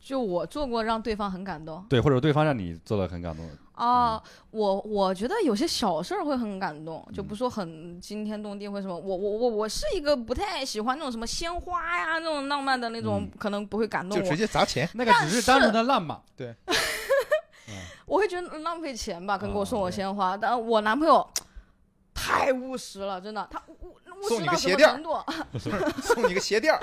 就我做过让对方很感动对，或者对方让你做了很感动的？啊，我我觉得有些小事儿会很感动，就不说很惊天动地或什么。我我我我是一个不太喜欢那种什么鲜花呀那种浪漫的那种，可能不会感动我就直。接砸钱。那个只是单纯的浪漫，对我会觉得浪费钱吧，跟给我送我鲜花。但我男朋友太务实了，真的，他务务送你实到什么个鞋垫儿程度？送你个鞋垫儿，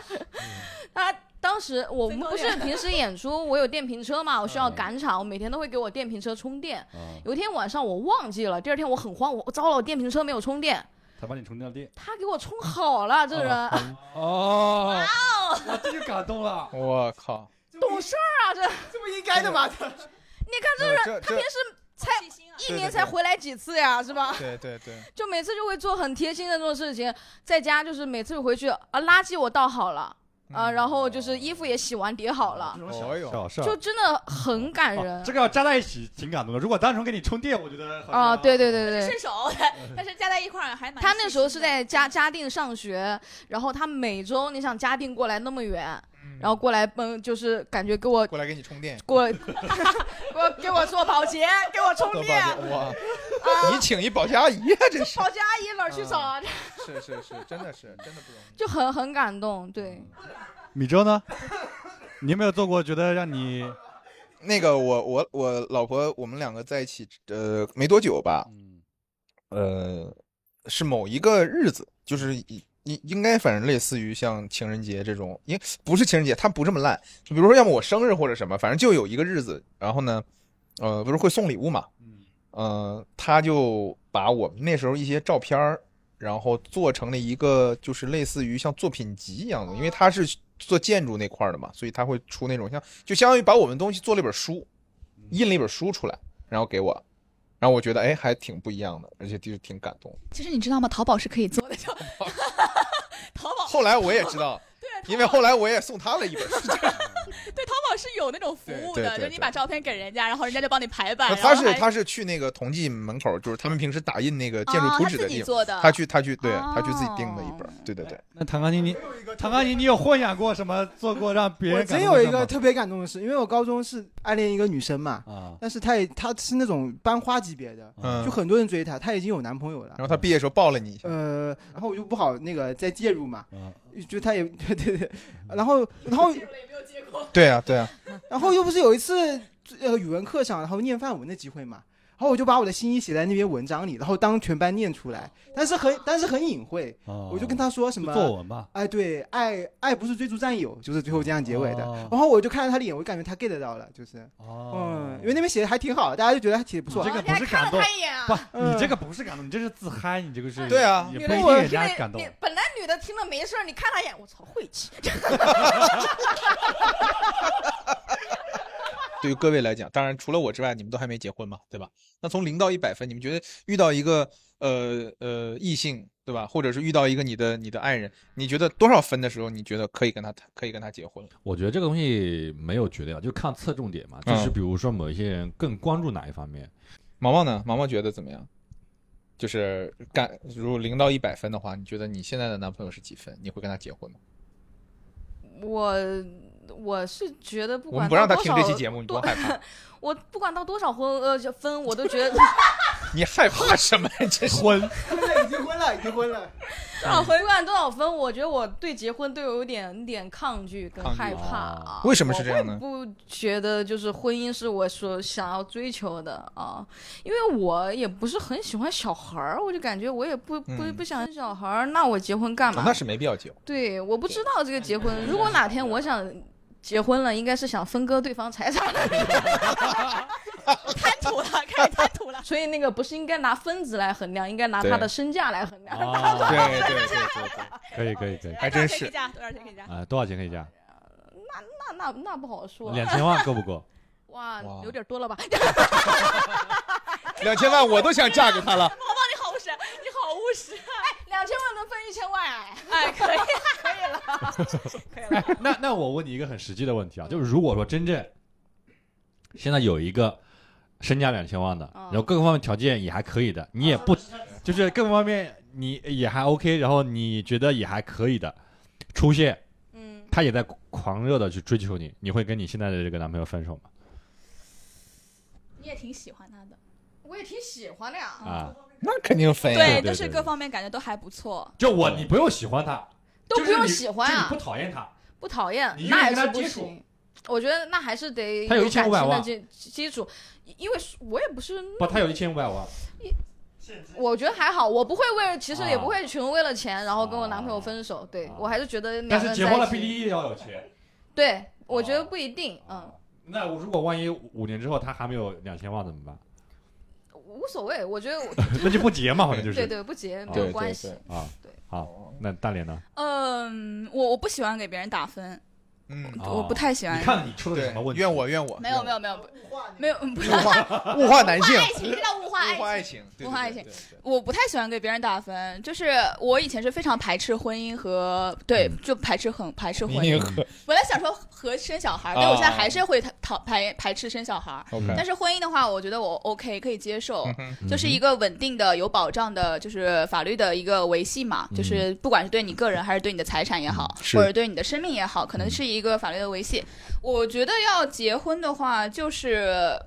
他当时我们不是平时演出，我有电瓶车嘛，我需要嗯赶场，我每天都会给我电瓶车充电。啊，有一天晚上我忘记了，第二天我很慌，我我糟了，我电瓶车没有充电，他帮你充掉电。他给我充好了，这人 哦，哇哦，这就感动了。我靠！懂事儿啊，这这不应该的吗？你看这人，他平时才！一年才回来几次呀，是吧？对对对，就每次就会做很贴心的这种事情，在家就是每次回去啊，垃圾我倒好了啊，然后就是衣服也洗完叠好了，哦哟，小事儿就真的很感人哦这个要加在一起挺感动的。如果单纯给你充电，我觉得啊！对对对对，顺手，但是加在一块儿还蛮。他那时候是在嘉嘉定上学，然后他每周你想嘉定过来那么远，然后过来嗯，就是感觉给我过来给你充电，过 给我给我做保洁，给我充电！你请一保洁阿姨啊，这是保洁阿姨哪儿去找啊？是是是，真的是真的不容易。就很很感动，对。米粥呢？你有没有做过觉得让你那个我我我老婆我们两个在一起呃没多久吧，嗯呃是某一个日子，就是应应应该反正类似于像情人节这种，因不是情人节，它不这么烂，就比如说要么我生日或者什么，反正就有一个日子，然后呢，呃不是会送礼物嘛，嗯呃他就把我们那时候一些照片儿，然后做成了一个就是类似于像作品集一样的，因为他是做建筑那块的嘛，所以他会出那种像就相当于把我们东西做了一本书，印了一本书出来，然后给我，然后我觉得哎还挺不一样的，而且就是挺感动。其实你知道吗？淘宝是可以做的，就淘 宝后来我也知道，对，因为后来我也送他了一本书。对，淘宝是有那种服务的，就是你把照片给人家，然后人家就帮你排版。他是他是去那个同济门口，就是他们平时打印那个建筑图纸的地方，自己做的，他去他去对他去自己订的一本哦，对对对。那唐钢琴，你唐钢琴，你有幻想过什么？做过让别人我真有一个特别感动的事，因为我高中是暗恋一个女生嘛，啊，但是她也她是那种班花级别的，嗯就很多人追她，她已经有男朋友了然。后她毕业时候抱了你一下，呃，然后我就不好那个再介入嘛，嗯就她也对对对，然后然后对啊对啊，然后又不是有一次呃语文课上，然后念范文的机会嘛，然后我就把我的心意写在那篇文章里，然后当全班念出来，但是很但是很隐晦，哦我就跟他说什么作文吧？哎，对，爱爱不是追逐战友，就是最后这样结尾的。哦然后我就看着他脸，我就感觉他 get 到了，就是，哦嗯，因为那边写的还挺好，大家就觉得还写的不错这。个你还看了不是感动他一眼啊？不，嗯你这个不是感动，你这是自嗨，你这个是对啊也不一定人家感动。本来女的听了没事，你看她一眼，我操，晦气。对于各位来讲，当然除了我之外，你们都还没结婚嘛，对吧？那从零到一百分，你们觉得遇到一个呃呃异性，对吧？或者是遇到一个你的你的爱人，你觉得多少分的时候，你觉得可以跟他谈，可以跟他结婚了？我觉得这个东西没有绝对啊，就看侧重点嘛。就是嗯比如说某一些人更关注哪一方面，毛毛呢？毛毛觉得怎么样？就是干，如果零到一百分的话，你觉得你现在的男朋友是几分？你会跟他结婚吗？我我是觉得不管我们不让他多少听这期节目，你多多害怕？我不管到多少婚呃分，我都觉得 你害怕什么呀？这是婚 已经婚了，已经婚了。多 少回不管多少分，我觉得我对结婚都有点一点抗拒跟害怕啊。为什么是这样呢不觉得就是婚姻是我所想要追求的啊，因为我也不是很喜欢小孩儿，我就感觉我也不不嗯不想小孩儿，那我结婚干嘛？那是没必要结婚。对，我不知道这个结婚，如果哪天我想结婚了，应该是想分割对方财产的，贪图了，开始贪图了。所以那个不是应该拿分子来衡量，应该拿他的身价来衡量。啊，对对对对对，可以可以可以还真是多少钱可以加？多少钱可以加？啊，多少钱可以加？那那那那不好说，两千万够不够？哇哇，有点多了吧？两千万我都想嫁给他了。你好务实，你好务实。哎两千万能分一千万哎，哎，可以。可以了，可以了。哎，那那我问你一个很实际的问题啊，就是如果说真正现在有一个身价两千万的，嗯然后各个方面条件也还可以的，你也不就是各个方面你也还 OK，然后你觉得也还可以的出现，嗯，他也在狂热的去追求你，你会跟你现在的这个男朋友分手吗？你也挺喜欢他的，我也挺喜欢的呀。啊，那肯定分呀。对，就是各方面感觉都还不错。就我你不用喜欢他，都不用喜欢啊不，讨厌他，不讨厌，那也是不行。我觉得那还是得他有感情1500万的基基础，因为我也不是，不，他有一千五百万，我觉得还好，我不会为了，其实也啊不会穷为了钱，然后跟我男朋友分手。对我还是觉得两个但是结婚了必须要有钱。对我觉得哦不一定，嗯，那我如果万一五年之后他还没有两千万怎么办？无所谓。我觉得我 那就不结嘛，好像就是对对不结没有关系对。啊。对，好，那大连呢？嗯，我我不喜欢给别人打分，嗯，我不太喜欢你。看你出了什么问，题？怨我怨我。没有没有没有没有，嗯不是物化物化男性，爱情，这叫物化物化爱情。物化爱情。对对对对我不太喜欢给别人打分，就是我以前是非常排斥婚姻和对，就排斥很排斥婚姻。本来想说和生小孩，但我现在还是会讨排排斥生小孩。但是婚姻的话，我觉得我 OK 可以接受，就是一个稳定的、有保障的，就是法律的一个维系嘛。嗯就是不管是对你个人还是对你的财产也好，或者对你的生命也好，可能是一一个法律的维系。我觉得要结婚的话，就是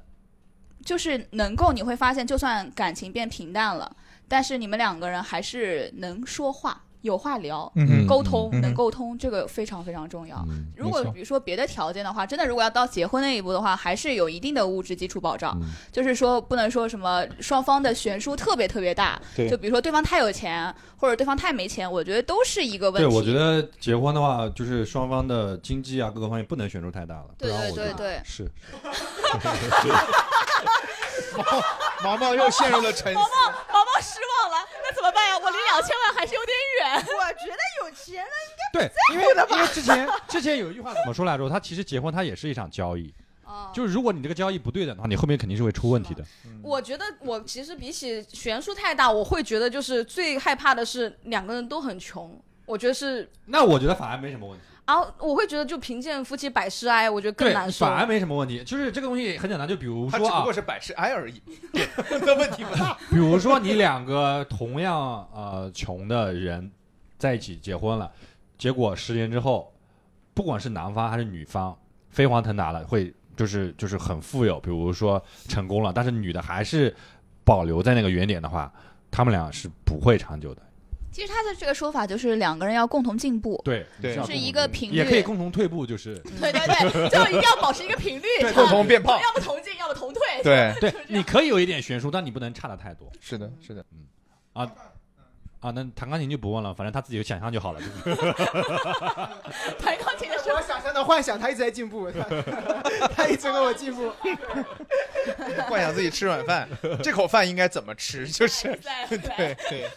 就是能够你会发现，就算感情变平淡了，但是你们两个人还是能说话，有话聊。嗯沟通嗯能沟通，这个非常非常重要。嗯如果比如说别的条件的话，真的如果要到结婚那一步的话，还是有一定的物质基础保障。嗯就是说不能说什么双方的悬殊特别特别大，对就比如说对方太有钱或者对方太没钱，我觉得都是一个问题对，我觉得结婚的话，就是双方的经济啊各个方面不能悬殊太大了。对对对对，是。毛毛又陷入了沉思。毛毛毛毛失望了，那怎么办呀？我离两千万。我觉得有钱人对，因为因为之前之前有一句话怎么说来着？他其实结婚，他也是一场交易。啊，就是如果你这个交易不对等的话，你后面肯定是会出问题的。我觉得我其实比起悬殊太大，我会觉得就是最害怕的是两个人都很穷。我觉得是那我觉得反而没什么问题，啊，我会觉得就贫贱夫妻百事哀，我觉得更，难受。反而没什么问题。就是这个东西很简单，就比如说啊只不过，是百事哀而已，那问题不大。比如说你两个同样呃穷的人在一起结婚了，结果十年之后，不管是男方还是女方飞黄腾达了，会就是就是很富有，比如说成功了，但是女的还是保留在那个原点的话，他们俩是不会长久的。其实他的这个说法就是两个人要共同进步，对对。就是一个频率。也可以共同退步，就是对对对，就一定要保持一个频率，对共同变胖要么同进，要么同退。对，对，你可以有一点悬殊，但你不能差的太多。是的，是的。嗯。啊。那弹钢琴就不问了，反正他自己有想象就好了。就是 弹钢琴的时候我想象的幻想，他一直在进步，他他一直跟我进步。幻想自己吃软饭，这口饭应该怎么吃？就是 对对对。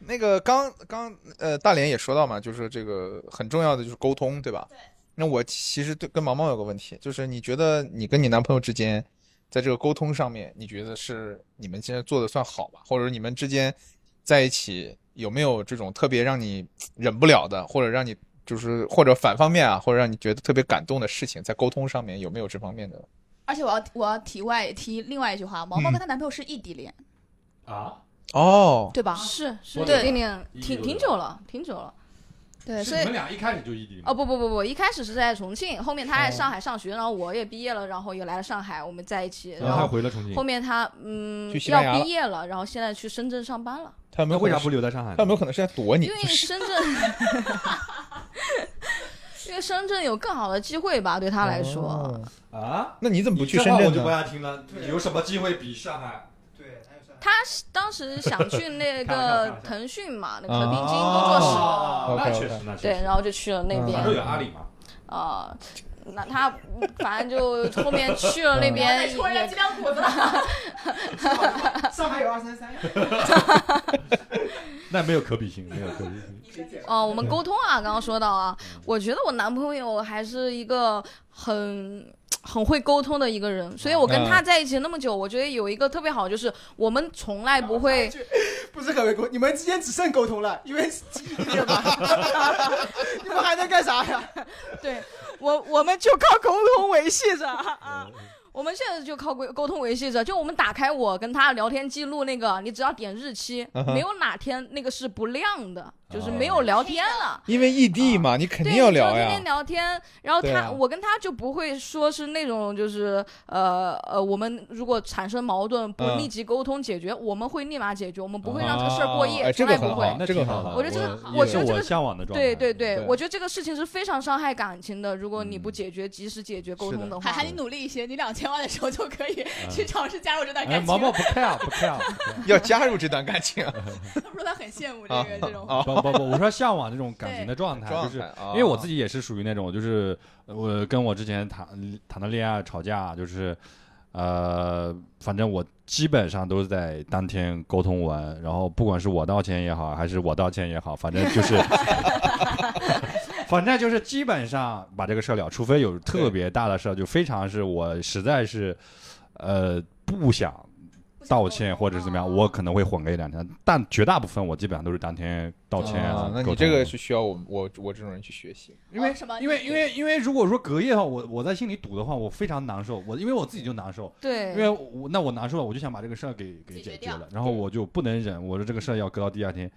那个刚刚呃，大连也说到嘛，就是这个很重要的就是沟通，对吧？对。那我其实对跟毛毛有个问题，就是你觉得你跟你男朋友之间，在这个沟通上面，你觉得是你们现在做的算好吧？或者你们之间在一起有没有这种特别让你忍不了的，或者让你就是或者反方面啊，或者让你觉得特别感动的事情，在沟通上面有没有这方面的？而且我要我要题外提另外一句话，毛毛嗯。跟她男朋友是异地恋，啊，哦，对吧？是是，我对今年挺一有的挺久了，挺久了。对，是所以你们俩一开始就异地吗哦不不不不，一开始是在重庆，后面他在哦上海上学，然后我也毕业了，然后也来了上海，我们在一起，然后他回了重庆后，面他嗯要毕业了，然后现在去深圳上班了，他有没有为啥不留在上海？他有没有可能是在躲你？因为 深圳。因为深圳有更好的机会吧，对他来说，哦啊？那你怎么不去深圳我就不？爱听了。有什么机会比上海？他是当时想去那个腾讯嘛，那个和平精英工作室，哦那确实，那确实对，然后就去了那嗯边阿里嘛？啊。那他嗯反正就后面去了那边 也。上海有二三三呀。那没有可比性，没有可比性。哦，我们沟通啊，刚刚说到啊，我觉得我男朋友还是一个很很会沟通的一个人，所以我跟他在一起那么久，我觉得有一个特别好，就是我们从来不会，不是很会沟，你们之间只剩沟通了，因为异地嘛。你们还能干啥呀？对我我们就靠沟通维系着啊。我们现在就靠沟沟通维系着，就我们打开我跟他聊天记录那个，你只要点日期，没有哪天那个是不亮的，就是没有聊天了。因为异地嘛，你肯定，要聊呀就天天。聊天，然后他，我跟他就不会说是那种就是呃呃，我们如果产生矛盾不嗯立即沟通解决，我们会立马解决，我们不会让这个事儿过夜，哦哎这从来不会个很好。那这个。很好我觉得这个我我觉得这个向往的状态。对对对，我觉得这个事情是非常伤害感情的。如果你不嗯解决、及时解决沟通的话，海涵，你努力一些，你两千万的时候就可以嗯去尝试加入这段哎，感情。毛毛不 care 不 care。要加入这段感情啊 他说他很羡慕这啊个这种。啊！不不不，我说向往这种感情的状态，就是因为我自己也是属于那种，就是我跟我之前谈谈的恋爱吵架，就是呃，反正我基本上都是在当天沟通完，然后不管是我道歉也好，还是我道歉也好，反正就是。反正就是基本上把这个事儿了，除非有特别大的事儿，就非常是我实在是，呃，不想道歉或者是怎么样，我可能会混个一两天，但绝大部分我基本上都是当天道歉。啊那你这个是需要我我我这种人去学习。因为哦什么因为因为因为如果说隔夜的话，我我在心里堵的话，我非常难受。我因为我自己就难受，对，因为我那我难受了，我就想把这个事儿给给解决了，然后我就不能忍，我说这个事儿要搁到第二天。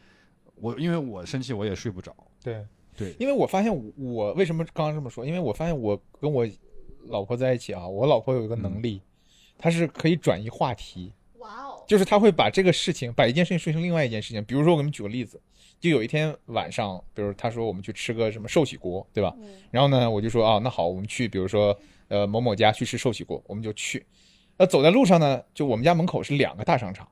我因为我生气，我也睡不着。对对因为我发现我我为什么刚刚这么说？因为我发现我跟我老婆在一起啊，我老婆有一个能力，她是可以转移话题。就是他会把这个事情，把一件事情说成另外一件事情。比如说，我给你们举个例子，就有一天晚上，比如他说我们去吃个什么寿喜锅，对吧？然后呢，我就说啊，那好，我们去，比如说呃某某家去吃寿喜锅，我们就去。那，走在路上呢，就我们家门口是两个大商场，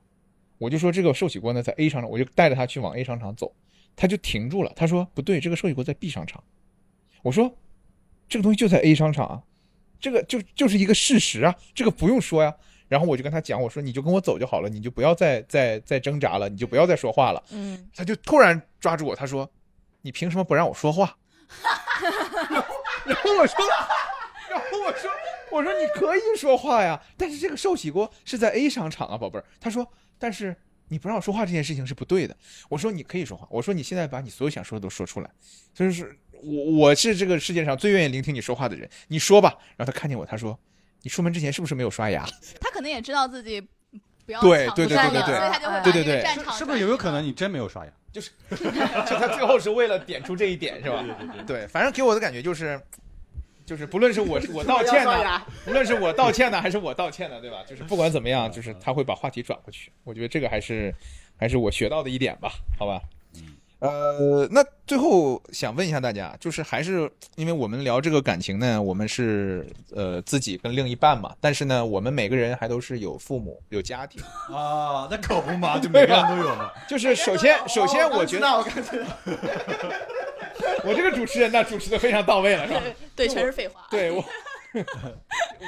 我就说这个寿喜锅呢在 A 商场，我就带着他去往 A 商场走，他就停住了，他说不对，这个寿喜锅在 B 商场。我说这个东西就在 A 商场啊，这个就就是一个事实啊，这个不用说呀。然后我就跟他讲，我说你就跟我走就好了，你就不要再再再挣扎了，你就不要再说话了。嗯，他就突然抓住我，他说：“你凭什么不让我说话？” 然后我说，然后我说，我说你可以说话呀，但是这个寿喜锅是在 A 商场啊，宝贝儿。他说，但是你不让我说话这件事情是不对的。我说你可以说话，我说你现在把你所有想说的都说出来，就是我我是这个世界上最愿意聆听你说话的人，你说吧。然后他看见我，他说，你出门之前是不是没有刷牙？他可能也知道自己不要对抢对对对对所以他就会把对对对战场是不是有可能你真没有刷牙？就是就他最后是为了点出这一点，是吧？对，反正给我的感觉就是，就是不论是我我道歉的，不论是我道歉的，还是我道歉的，对吧？就是不管怎么样，就是他会把话题转过去。我觉得这个还是还是我学到的一点吧，好吧？呃，那最后想问一下大家，就是还是因为我们聊这个感情呢，我们是呃自己跟另一半嘛，但是呢，我们每个人还都是有父母、有家庭。啊，那可不嘛，就每个人都有嘛。就是首先，首先我觉得我刚知道，我这个主持人呢，主持的非常到位了，是吧？对，全是废话。对我，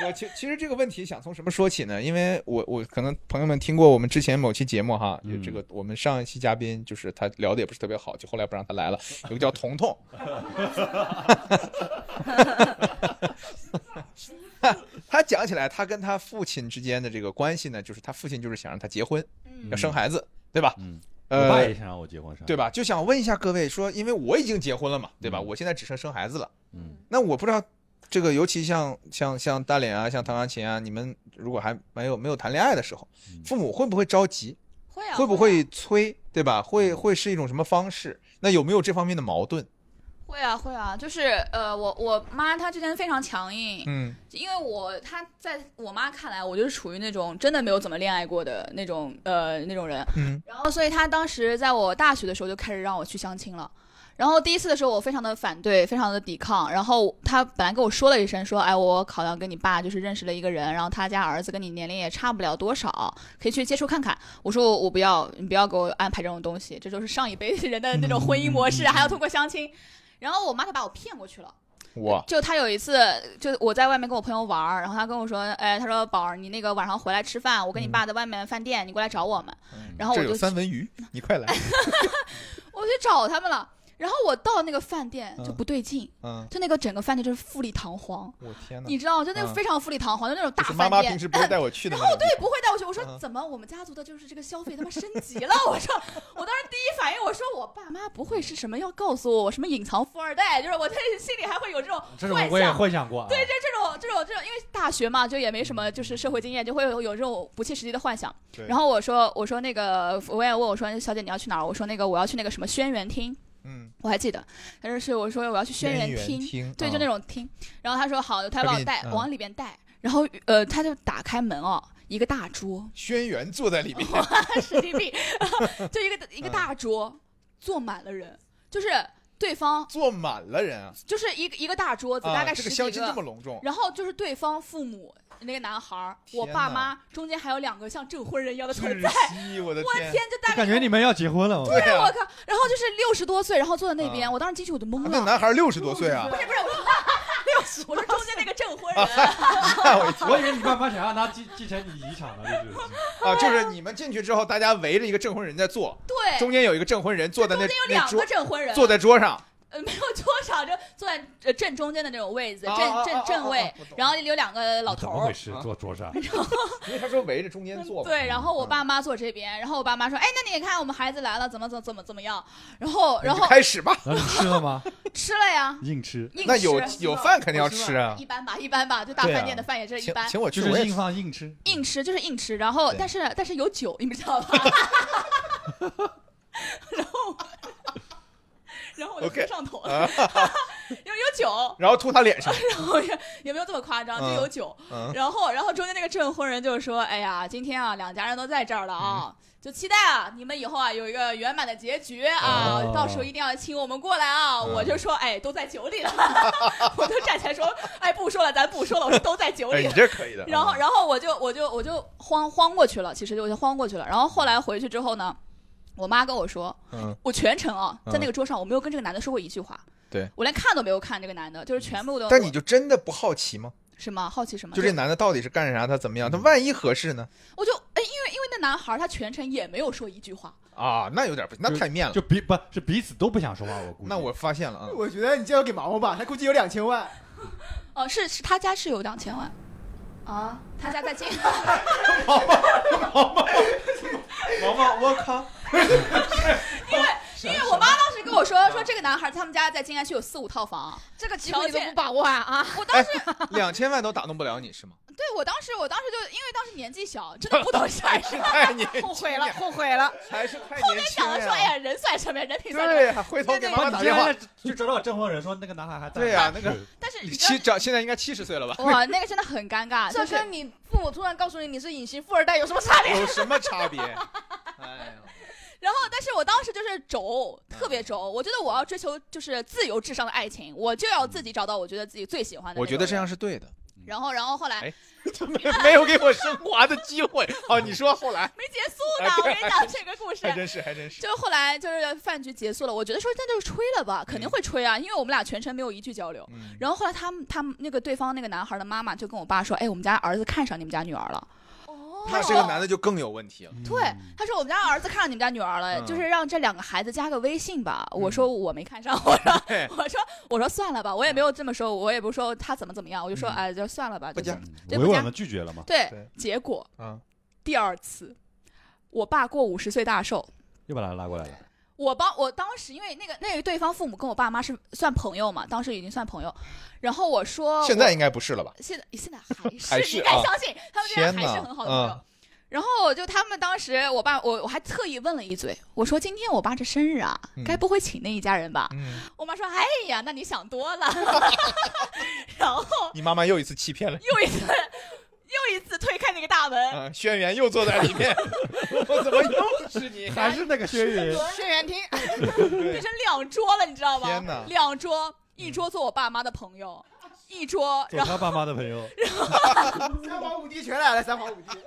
我其其实这个问题想从什么说起呢？因为我我可能朋友们听过我们之前某期节目哈，就这个我们上一期嘉宾就是他聊的也不是特别好，就后来不让他来了。有个叫彤彤，他讲起来，他跟他父亲之间的这个关系呢，就是他父亲就是想让他结婚，嗯要生孩子，对吧？嗯，我爸呃也，想让我结婚，是吧？对吧？就想问一下各位说，因为我已经结婚了嘛，对吧？嗯我现在只剩生孩子了。嗯，那我不知道这个，尤其像像像大脸啊，像唐扬琴啊，你们如果还没有没有谈恋爱的时候，嗯父母会不会着急？会啊，会不啊会催？对吧？会会是一种什么方式？那有没有这方面的矛盾？会啊会啊，就是呃，我我妈她之前非常强硬，嗯因为我她在我妈看来，我就是处于那种真的没有怎么恋爱过的那种呃那种人，嗯然后所以她当时在我大学的时候就开始让我去相亲了。然后第一次的时候，我非常的反对，非常的抵抗。然后他本来跟我说了一声，说：“哎，我好像跟你爸就是认识了一个人，然后他家儿子跟你年龄也差不了多少，可以去接触看看。”我说：“我不要，你不要给我安排这种东西，这就是上一辈人的那种婚姻模式，还要通过相亲。”然后我妈就把我骗过去了。哇，就他有一次，就我在外面跟我朋友玩儿，然后他跟我说，哎，他说宝儿，你那个晚上回来吃饭，我跟你爸在外面饭店，你过来找我们。然后我就三文鱼，你快来。我去找他们了。然后我到那个饭店就嗯不对劲，嗯，就那个整个饭店就是富丽堂皇，我天哪！你知道，就那个嗯非常富丽堂皇，就那种大饭店。妈妈平时不会 带我去的那种地方。对，不会带我去。我说嗯怎么我们家族的就是这个消费他妈升级了？我说，我当时第一反应我说我爸妈不会是什么要告诉我我什么隐藏富二代，就是我在心里还会有这种这种我也幻想。过啊。对，这这种这种这种，因为大学嘛，就也没什么就是社会经验，就会有有这种不切实际的幻想。然后我说我说那个我也问我说小姐你要去哪儿？我说那个我要去那个什么轩辕厅，嗯，我还记得，他说是我说我要去轩辕厅，厅，对，就那种厅。然后他说好，他他给你把我带、嗯往里边带，然后呃他就打开门哦，一个大桌，轩辕坐在里面。神经病，就一个一个嗯大桌，坐满了人，就是对方坐满了人啊！就是一个一个大桌子，啊大概十几这个相亲这么隆重，然后就是对方父母那个男孩儿，我天哪爸妈中间还有两个像证婚人一样的存窒在。息！我的我天！天，就大概感觉你们要结婚了。我对啊，我靠，然后就是六十多岁，然后坐在那边，啊我当时进去我就懵了那了。男孩六十多岁啊！不是不是，我说中间那个证婚人，吓我一跳我以为你爸妈想让他继继承你遗产呢，就是。啊！就是你们进去之后，大家围着一个证婚人在坐，对，中间有一个证婚人坐在那中间有那桌两个，证婚人，坐在桌上，呃没有多少，就坐在呃正中间的那种位子，正正正位然后有两个老头儿。怎么回事？坐桌上。因为他说围着中间坐。对，然后我爸妈坐这边，然后我爸妈说：“哎，那你看我们孩子来了，怎么怎么怎么怎么样？”然后，然后开始吧。你吃了吗？吃了呀，硬吃，硬那有吃有饭肯定要吃啊一！般吧，一般吧，就大饭店的饭也是一般，请我去，就是硬放硬吃。硬吃就是硬吃，然后但是但是有酒，你们知道吧？然后然后我就上头了，啊，因为有酒，然后吐他脸上。然后也也没有这么夸张，就有酒。嗯，然后然后中间那个证婚人就说：“哎呀，今天啊两家人都在这儿了啊。就期待啊，你们以后啊有一个圆满的结局啊，哦到时候一定要请我们过来啊！嗯我就说，哎，都在酒里了，我就站起来说，哎，不说了，咱不说了，我说都在酒哎，你里了。这可以的。然后，然后我就我就我就慌慌过去了，其实我就慌过去了。然后后来回去之后呢，我妈跟我说，嗯，我全程啊嗯在那个桌上，我没有跟这个男的说过一句话，对我连看都没有看这个男的，就是全部都。但你就真的不好奇吗？什么？好奇什么？就这男的到底是干啥？他怎么样？他万一合适呢？我就哎，因为因为那男孩他全程也没有说一句话。啊，那有点不，那太面了。就彼不是彼此都不想说话，我估计。那我发现了啊，我觉得你介绍给毛毛吧，他估计有两千万。哦，是是他家是有两千万。啊，他家在金。毛毛毛毛毛毛，我靠！因为因为我妈当时跟我说说这个男孩他们家在静安区有四五套房，这个机会你都不把握啊啊！我当时两千万都打动不了你是吗？对，我当时我当时就因为当时年纪小，真的不懂事儿，是太年轻后悔了，后悔了。还是太后面年轻想着说，哎呀，人算什么呀，人品算什么？对，还回头给妈妈打电话。就找到证婚人说那个男孩还在。对呀，那个但是你知七长现在应该七十岁了吧？道哇，那个真的很尴尬，就是这跟你父母突然告诉你你是隐形富二代有什么差别？有什么差别？哎呀，然后，但是我当时就是轴，特别轴。我觉得我要追求就是自由至上的爱情，我就要自己找到我觉得自己最喜欢的。我觉得这样。是对的，然后，然后后来哎没 没有给我升华的机会。哦，你说后来，没结束呢，我跟你讲这个故事还。真是还真是。就是后来就是饭局结束了，我觉得说那就吹了吧，肯定会吹啊，因为我们俩全程没有一句交流。嗯然后后来他们他们那个对方那个男孩的妈妈就跟我爸说，哎，我们家儿子看上你们家女儿了。哦那这个男的就更有问题了。对，他说我们家儿子看上你们家女儿了，嗯就是让这两个孩子加个微信吧。我说我没看上，我说对 我说我说算了吧，我也没有这么说，我也不是说他怎么怎么样，我就说嗯哎就算了吧，不加就委婉的拒绝了嘛？对对，结果啊，第二次，我爸过五十岁大寿，又把他拉过来了。我帮我当时因为那个那个对方父母跟我爸妈是算朋友嘛，当时已经算朋友，然后我说我现在应该不是了吧？现在现 在还是还是你该啊相信，他们现在还是很好的朋友。嗯然后就他们当时，我爸我我还特意问了一嘴，我说今天我爸这生日啊，嗯该不会请那一家人吧？嗯，我妈说，哎呀，那你想多了。然后你妈妈又一次欺骗了。又一次又一次推开那个大门，啊，轩辕又坐在里面，我怎么又是你？还是那个轩辕，轩辕厅，变成两桌了，你知道吗？天哪两桌，一桌做我爸妈的朋友，一桌，然后做他爸妈的朋友。然后三皇五帝全来了，三皇五帝。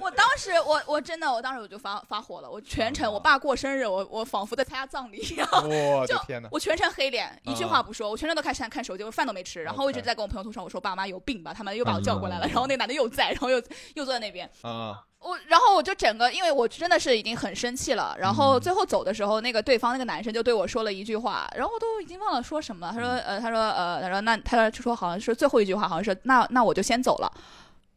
我当时我我真的我当时我就发发火了，我全程我爸过生日，我我仿佛在参加葬礼一样。就 我的天哪！我全程黑脸，一句话不说，我全程都开始看手机，我饭都没吃，然后我一直在跟我朋友吐槽，我说爸妈有病吧，他们又把我叫过来了，然后那男的又在，然后又又坐在那边，啊，我然后我就整个，因为我真的是已经很生气了，然后最后走的时候，那个对方那个男生就对我说了一句话，然后我都已经忘了说什么了，他说呃他说呃他说那他说就说好像是最后一句话，好像是那那我就先走了。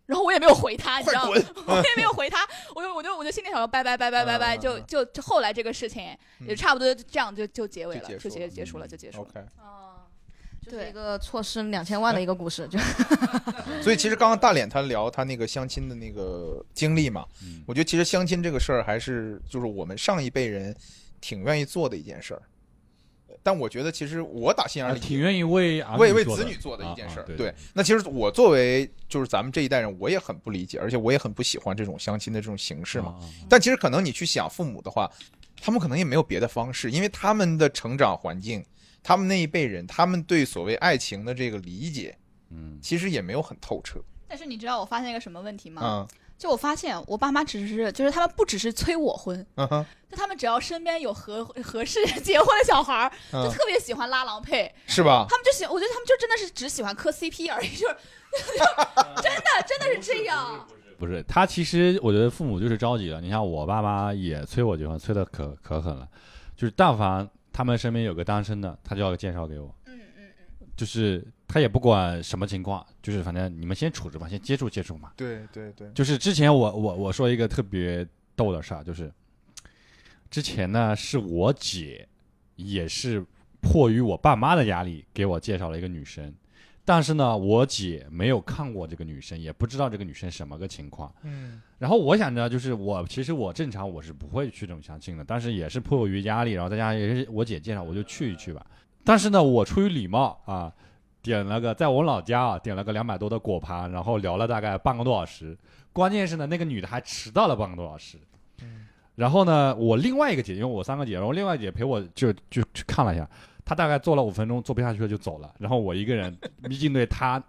然后我也没有回他，你知道吗？我也没有回他，我就我就我就心里想说拜拜拜拜拜拜，就就就后来这个事情也差不多这样就就结尾了，就就结束了结结束了，就结束了。就是对一个错失两千万的一个故事，就 所以其实刚刚大脸他聊他那个相亲的那个经历嘛，嗯我觉得其实相亲这个事儿还是就是我们上一辈人挺愿意做的一件事儿。但我觉得其实我打心眼里啊挺愿意为为为子女做的一件事儿。啊啊对对，那其实我作为就是咱们这一代人，我也很不理解，而且我也很不喜欢这种相亲的这种形式嘛。但其实可能你去想父母的话，他们可能也没有别的方式，因为他们的成长环境，他们那一辈人，他们对所谓爱情的这个理解，嗯，其实也没有很透彻。但是你知道我发现一个什么问题吗？嗯就我发现我爸妈只是就是他们不只是催我婚，嗯哼，就他们只要身边有合合适结婚的小孩儿，就嗯，特别喜欢拉郎配。是吧？他们就喜，我觉得他们就真的是只喜欢磕 CP 而已，就是 真的真的是这样。不是他，其实我觉得父母就是着急了。你像我爸妈也催我结婚，催的可可狠了，就是但凡他们身边有个单身的，他就要介绍给我，嗯嗯嗯，就是他也不管什么情况，就是反正你们先处着嘛，先接触接触嘛。对对对，就是之前我我我说一个特别逗的事儿，就是之前呢是我姐也是迫于我爸妈的压力给我介绍了一个女生，但是呢我姐没有看过这个女生，也不知道这个女生什么个情况。嗯然后我想着就是我其实我正常我是不会去这种相亲的，但是也是迫于压力，然后再加上也是我姐介绍，我就去一去吧。但是呢，我出于礼貌啊，点了个在我老家啊点了个两百多的果盘，然后聊了大概半个多小时。关键是呢，那个女的还迟到了半个多小时。嗯然后呢，我另外一个姐，因为我三个姐，然后另外一个姐陪我就就去看了一下，她大概坐了五分钟，坐不下去了就走了。然后我一个人应对她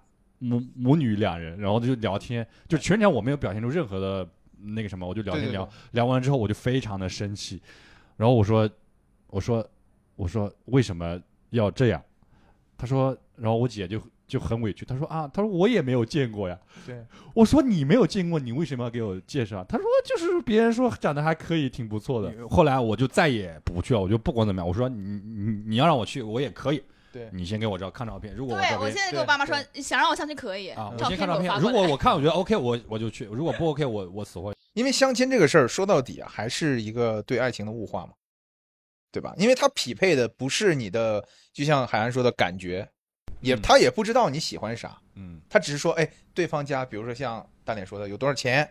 母母女两人，然后就聊天，就全程我没有表现出任何的那个什么，我就聊天聊聊完之后，我就非常的生气，然后我说我说我说为什么要这样？她说，然后我姐就就很委屈。他说啊，他说我也没有见过呀。对，我说你没有见过，你为什么要给我介绍？他说就是别人说长得还可以，挺不错的。后来我就再也不去了，我就不管怎么样，我说你你你要让我去，我也可以。对你先给我照看照片，如果对我现在给我爸妈说，想让我相亲可以啊，我照先看照片。片如果我看我觉得 OK，我我就去；如果不 OK，我我死活。因为相亲这个事儿说到底啊，还是一个对爱情的物化嘛，对吧？因为他匹配的不是你的，就像海安说的感觉，也他也不知道你喜欢啥，嗯，他只是说，哎，对方家，比如说像大脸说的，有多少钱，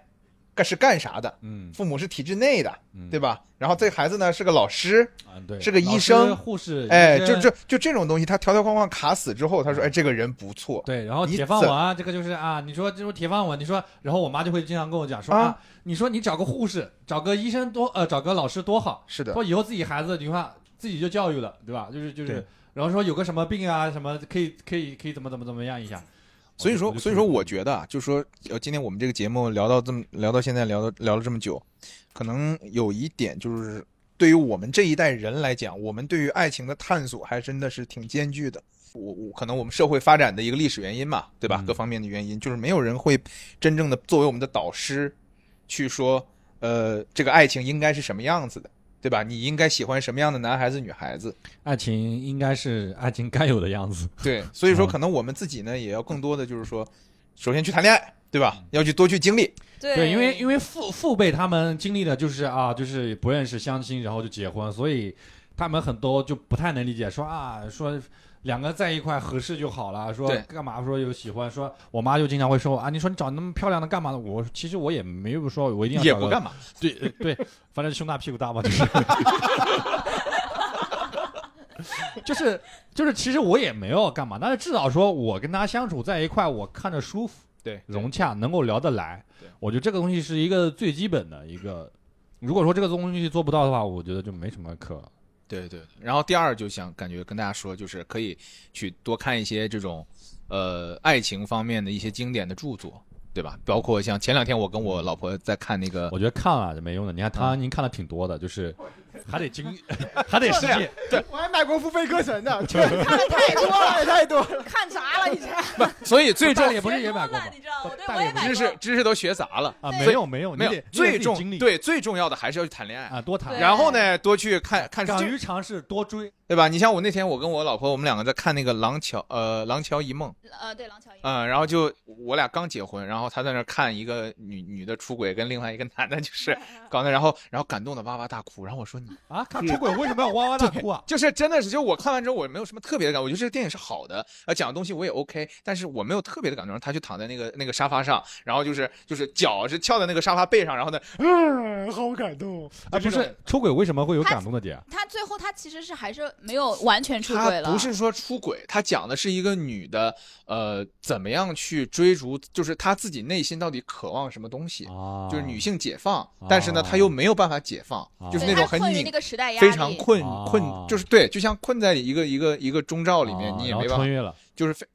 干是干啥的，嗯，父母是体制内的，嗯对吧？然后这孩子呢是个老师，啊，对，是个医生护士，哎，就就就这种东西，他条条框框卡死之后，他说，哎，这个人不错，对，然后你铁饭怎碗这个就是啊，你说这种铁饭碗，你说，然后我妈就会经常跟我讲说啊啊，你说你找个护士，找个医生多呃，找个老师多好，是的，说以后自己孩子你看自己就教育了，对吧？就是就是，然后说有个什么病啊什么可以可以可以怎么怎么怎么样一下，所以说，所以说，我觉得啊，就说，呃，今天我们这个节目聊到这么聊到现在，聊到聊了这么久，可能有一点就是，对于我们这一代人来讲，我们对于爱情的探索还真的是挺艰巨的。我我可能我们社会发展的一个历史原因嘛，对吧？嗯各方面的原因，就是没有人会真正的作为我们的导师，去说，呃，这个爱情应该是什么样子的，对吧？你应该喜欢什么样的男孩子、女孩子？爱情应该是爱情该有的样子，对，所以说嗯可能我们自己呢，也要更多的就是说，首先去谈恋爱，对吧？要去多去经历。对对，因为因为父父辈他们经历的就是啊，就是不认识相亲，然后就结婚，所以他们很多就不太能理解，说啊说。两个在一块合适就好了，说干嘛说有喜欢，说我妈就经常会说啊，你说你找那么漂亮的干嘛呢？我其实我也没有说我一定要找个也不干嘛，对呃对，反正胸大屁股大嘛，就是，就 是就是，其实我也没有干嘛，但是至少说我跟他相处在一块，我看着舒服、对，融洽，能够聊得来。我觉得这个东西是一个最基本的一个。如果说这个东西做不到的话，我觉得就没什么可。对对。然后第二就想感觉跟大家说，就是可以去多看一些这种，呃，爱情方面的一些经典的著作，对吧？包括像前两天我跟我老婆在看那个我觉得看了就没用的。你看他，您看的挺多的，就是还得经，还得实践。对。我还买过付费课程的，确实看的 太多了，太多了。看砸了以前。所以最重大也不是也买过吗你？知道吗？对，我知识。知识都学杂了，啊，没有没有，没有最重对最重要的还是要去谈恋爱，啊，多谈。然后呢多去看看敢于尝试，多追。对吧？你像我那天我跟我老婆我们两个在看那个《廊桥》呃《廊桥遗梦》。呃，对，廊桥遗梦。嗯，然后就我俩刚结婚，然后她在那看一个女女的出轨，跟另外一个男的就是 搞那，然后然后感动的哇哇大哭，然后我说你啊，看出轨为什么要哇哇大哭啊？就是真的是，就我看完之后我没有什么特别的感，我觉得这个电影是好的，呃，讲的东西我也 OK，但是我没有特别的感动。他就躺在那个那个沙发上，然后就是就是脚是翘在那个沙发背上，然后呢，嗯，好感动啊，不是出轨为什么会有感动的点？他最后他其实是还是没有完全出轨了，不是说出轨，他讲的是一个女的，呃，怎么样去追逐，就是她自己内心到底渴望什么东西，啊就是女性解放，但是呢，她又没有办法解放，啊就是那种很那，个时代压力，非常困啊困，就是对，就像困在一个一个一个钟罩里面，你也没办法穿，越了。就是非。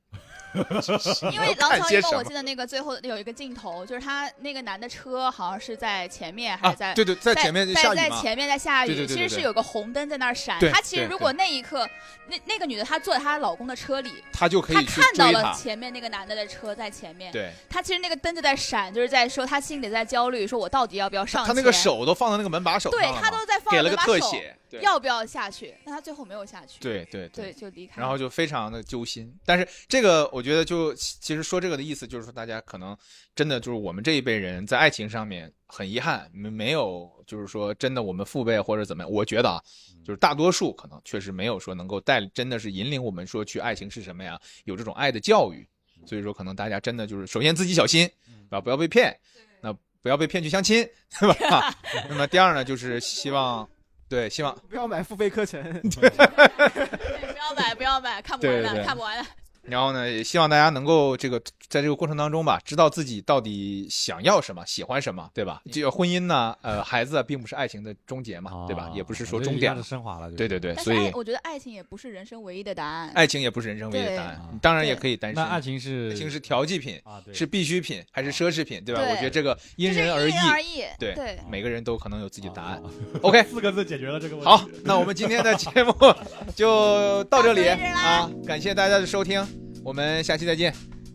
因为《廊桥遗梦》，看些什么我记得那个最后有一个镜头，就是他那个男的车好像是在前面还啊是在，对对，在前面在下雨嘛，在前面在下雨，对对对其实是有个红灯在那儿闪对。她其实如果那一刻，那那个女的她坐在她老公的车里，她就可她以她看到了，前面那个男的的车在前面，对，她其实那个灯就在闪，就是在说她心里在焦虑，说我到底要不要上前？他那个手都放在那个门把手上了，对她都在放给了个着把手，特写，对要不要下去？那他最后没有下去，对对对，就离开。然后就非常的揪心。但是这个我觉得就其实说这个的意思就是说，大家可能真的就是我们这一辈人在爱情上面很遗憾，没没有就是说真的我们父辈或者怎么样，我觉得啊，就是大多数可能确实没有说能够带真的是引领我们说去爱情是什么呀，有这种爱的教育。所以说可能大家真的就是首先自己小心啊，不要被骗，那不要被骗去相亲，对吧？那么第二呢，就是希望对希望不要买付费课程，对不要买，不要买，看不完的，看不完的。然后呢，也希望大家能够这个在这个过程当中吧，知道自己到底想要什么，喜欢什么，对吧？这个婚姻呢，呃，孩子并不是爱情的终结嘛，对吧？也不是说终点。升华了。对对对，所以我觉得爱情也不是人生唯一的答案。爱情也不是人生唯一的答案，你当然也可以单身。那爱情是爱情是调剂品，啊，是必需品还是奢侈品，对吧？我觉得这个因人而异，人而异。对对，每个人都可能有自己的答案啊。OK，四个字解决了这个问题。好，那我们今天的节目 就到这里啊，感谢大家的收听。我们下期再见，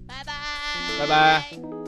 拜拜，拜拜。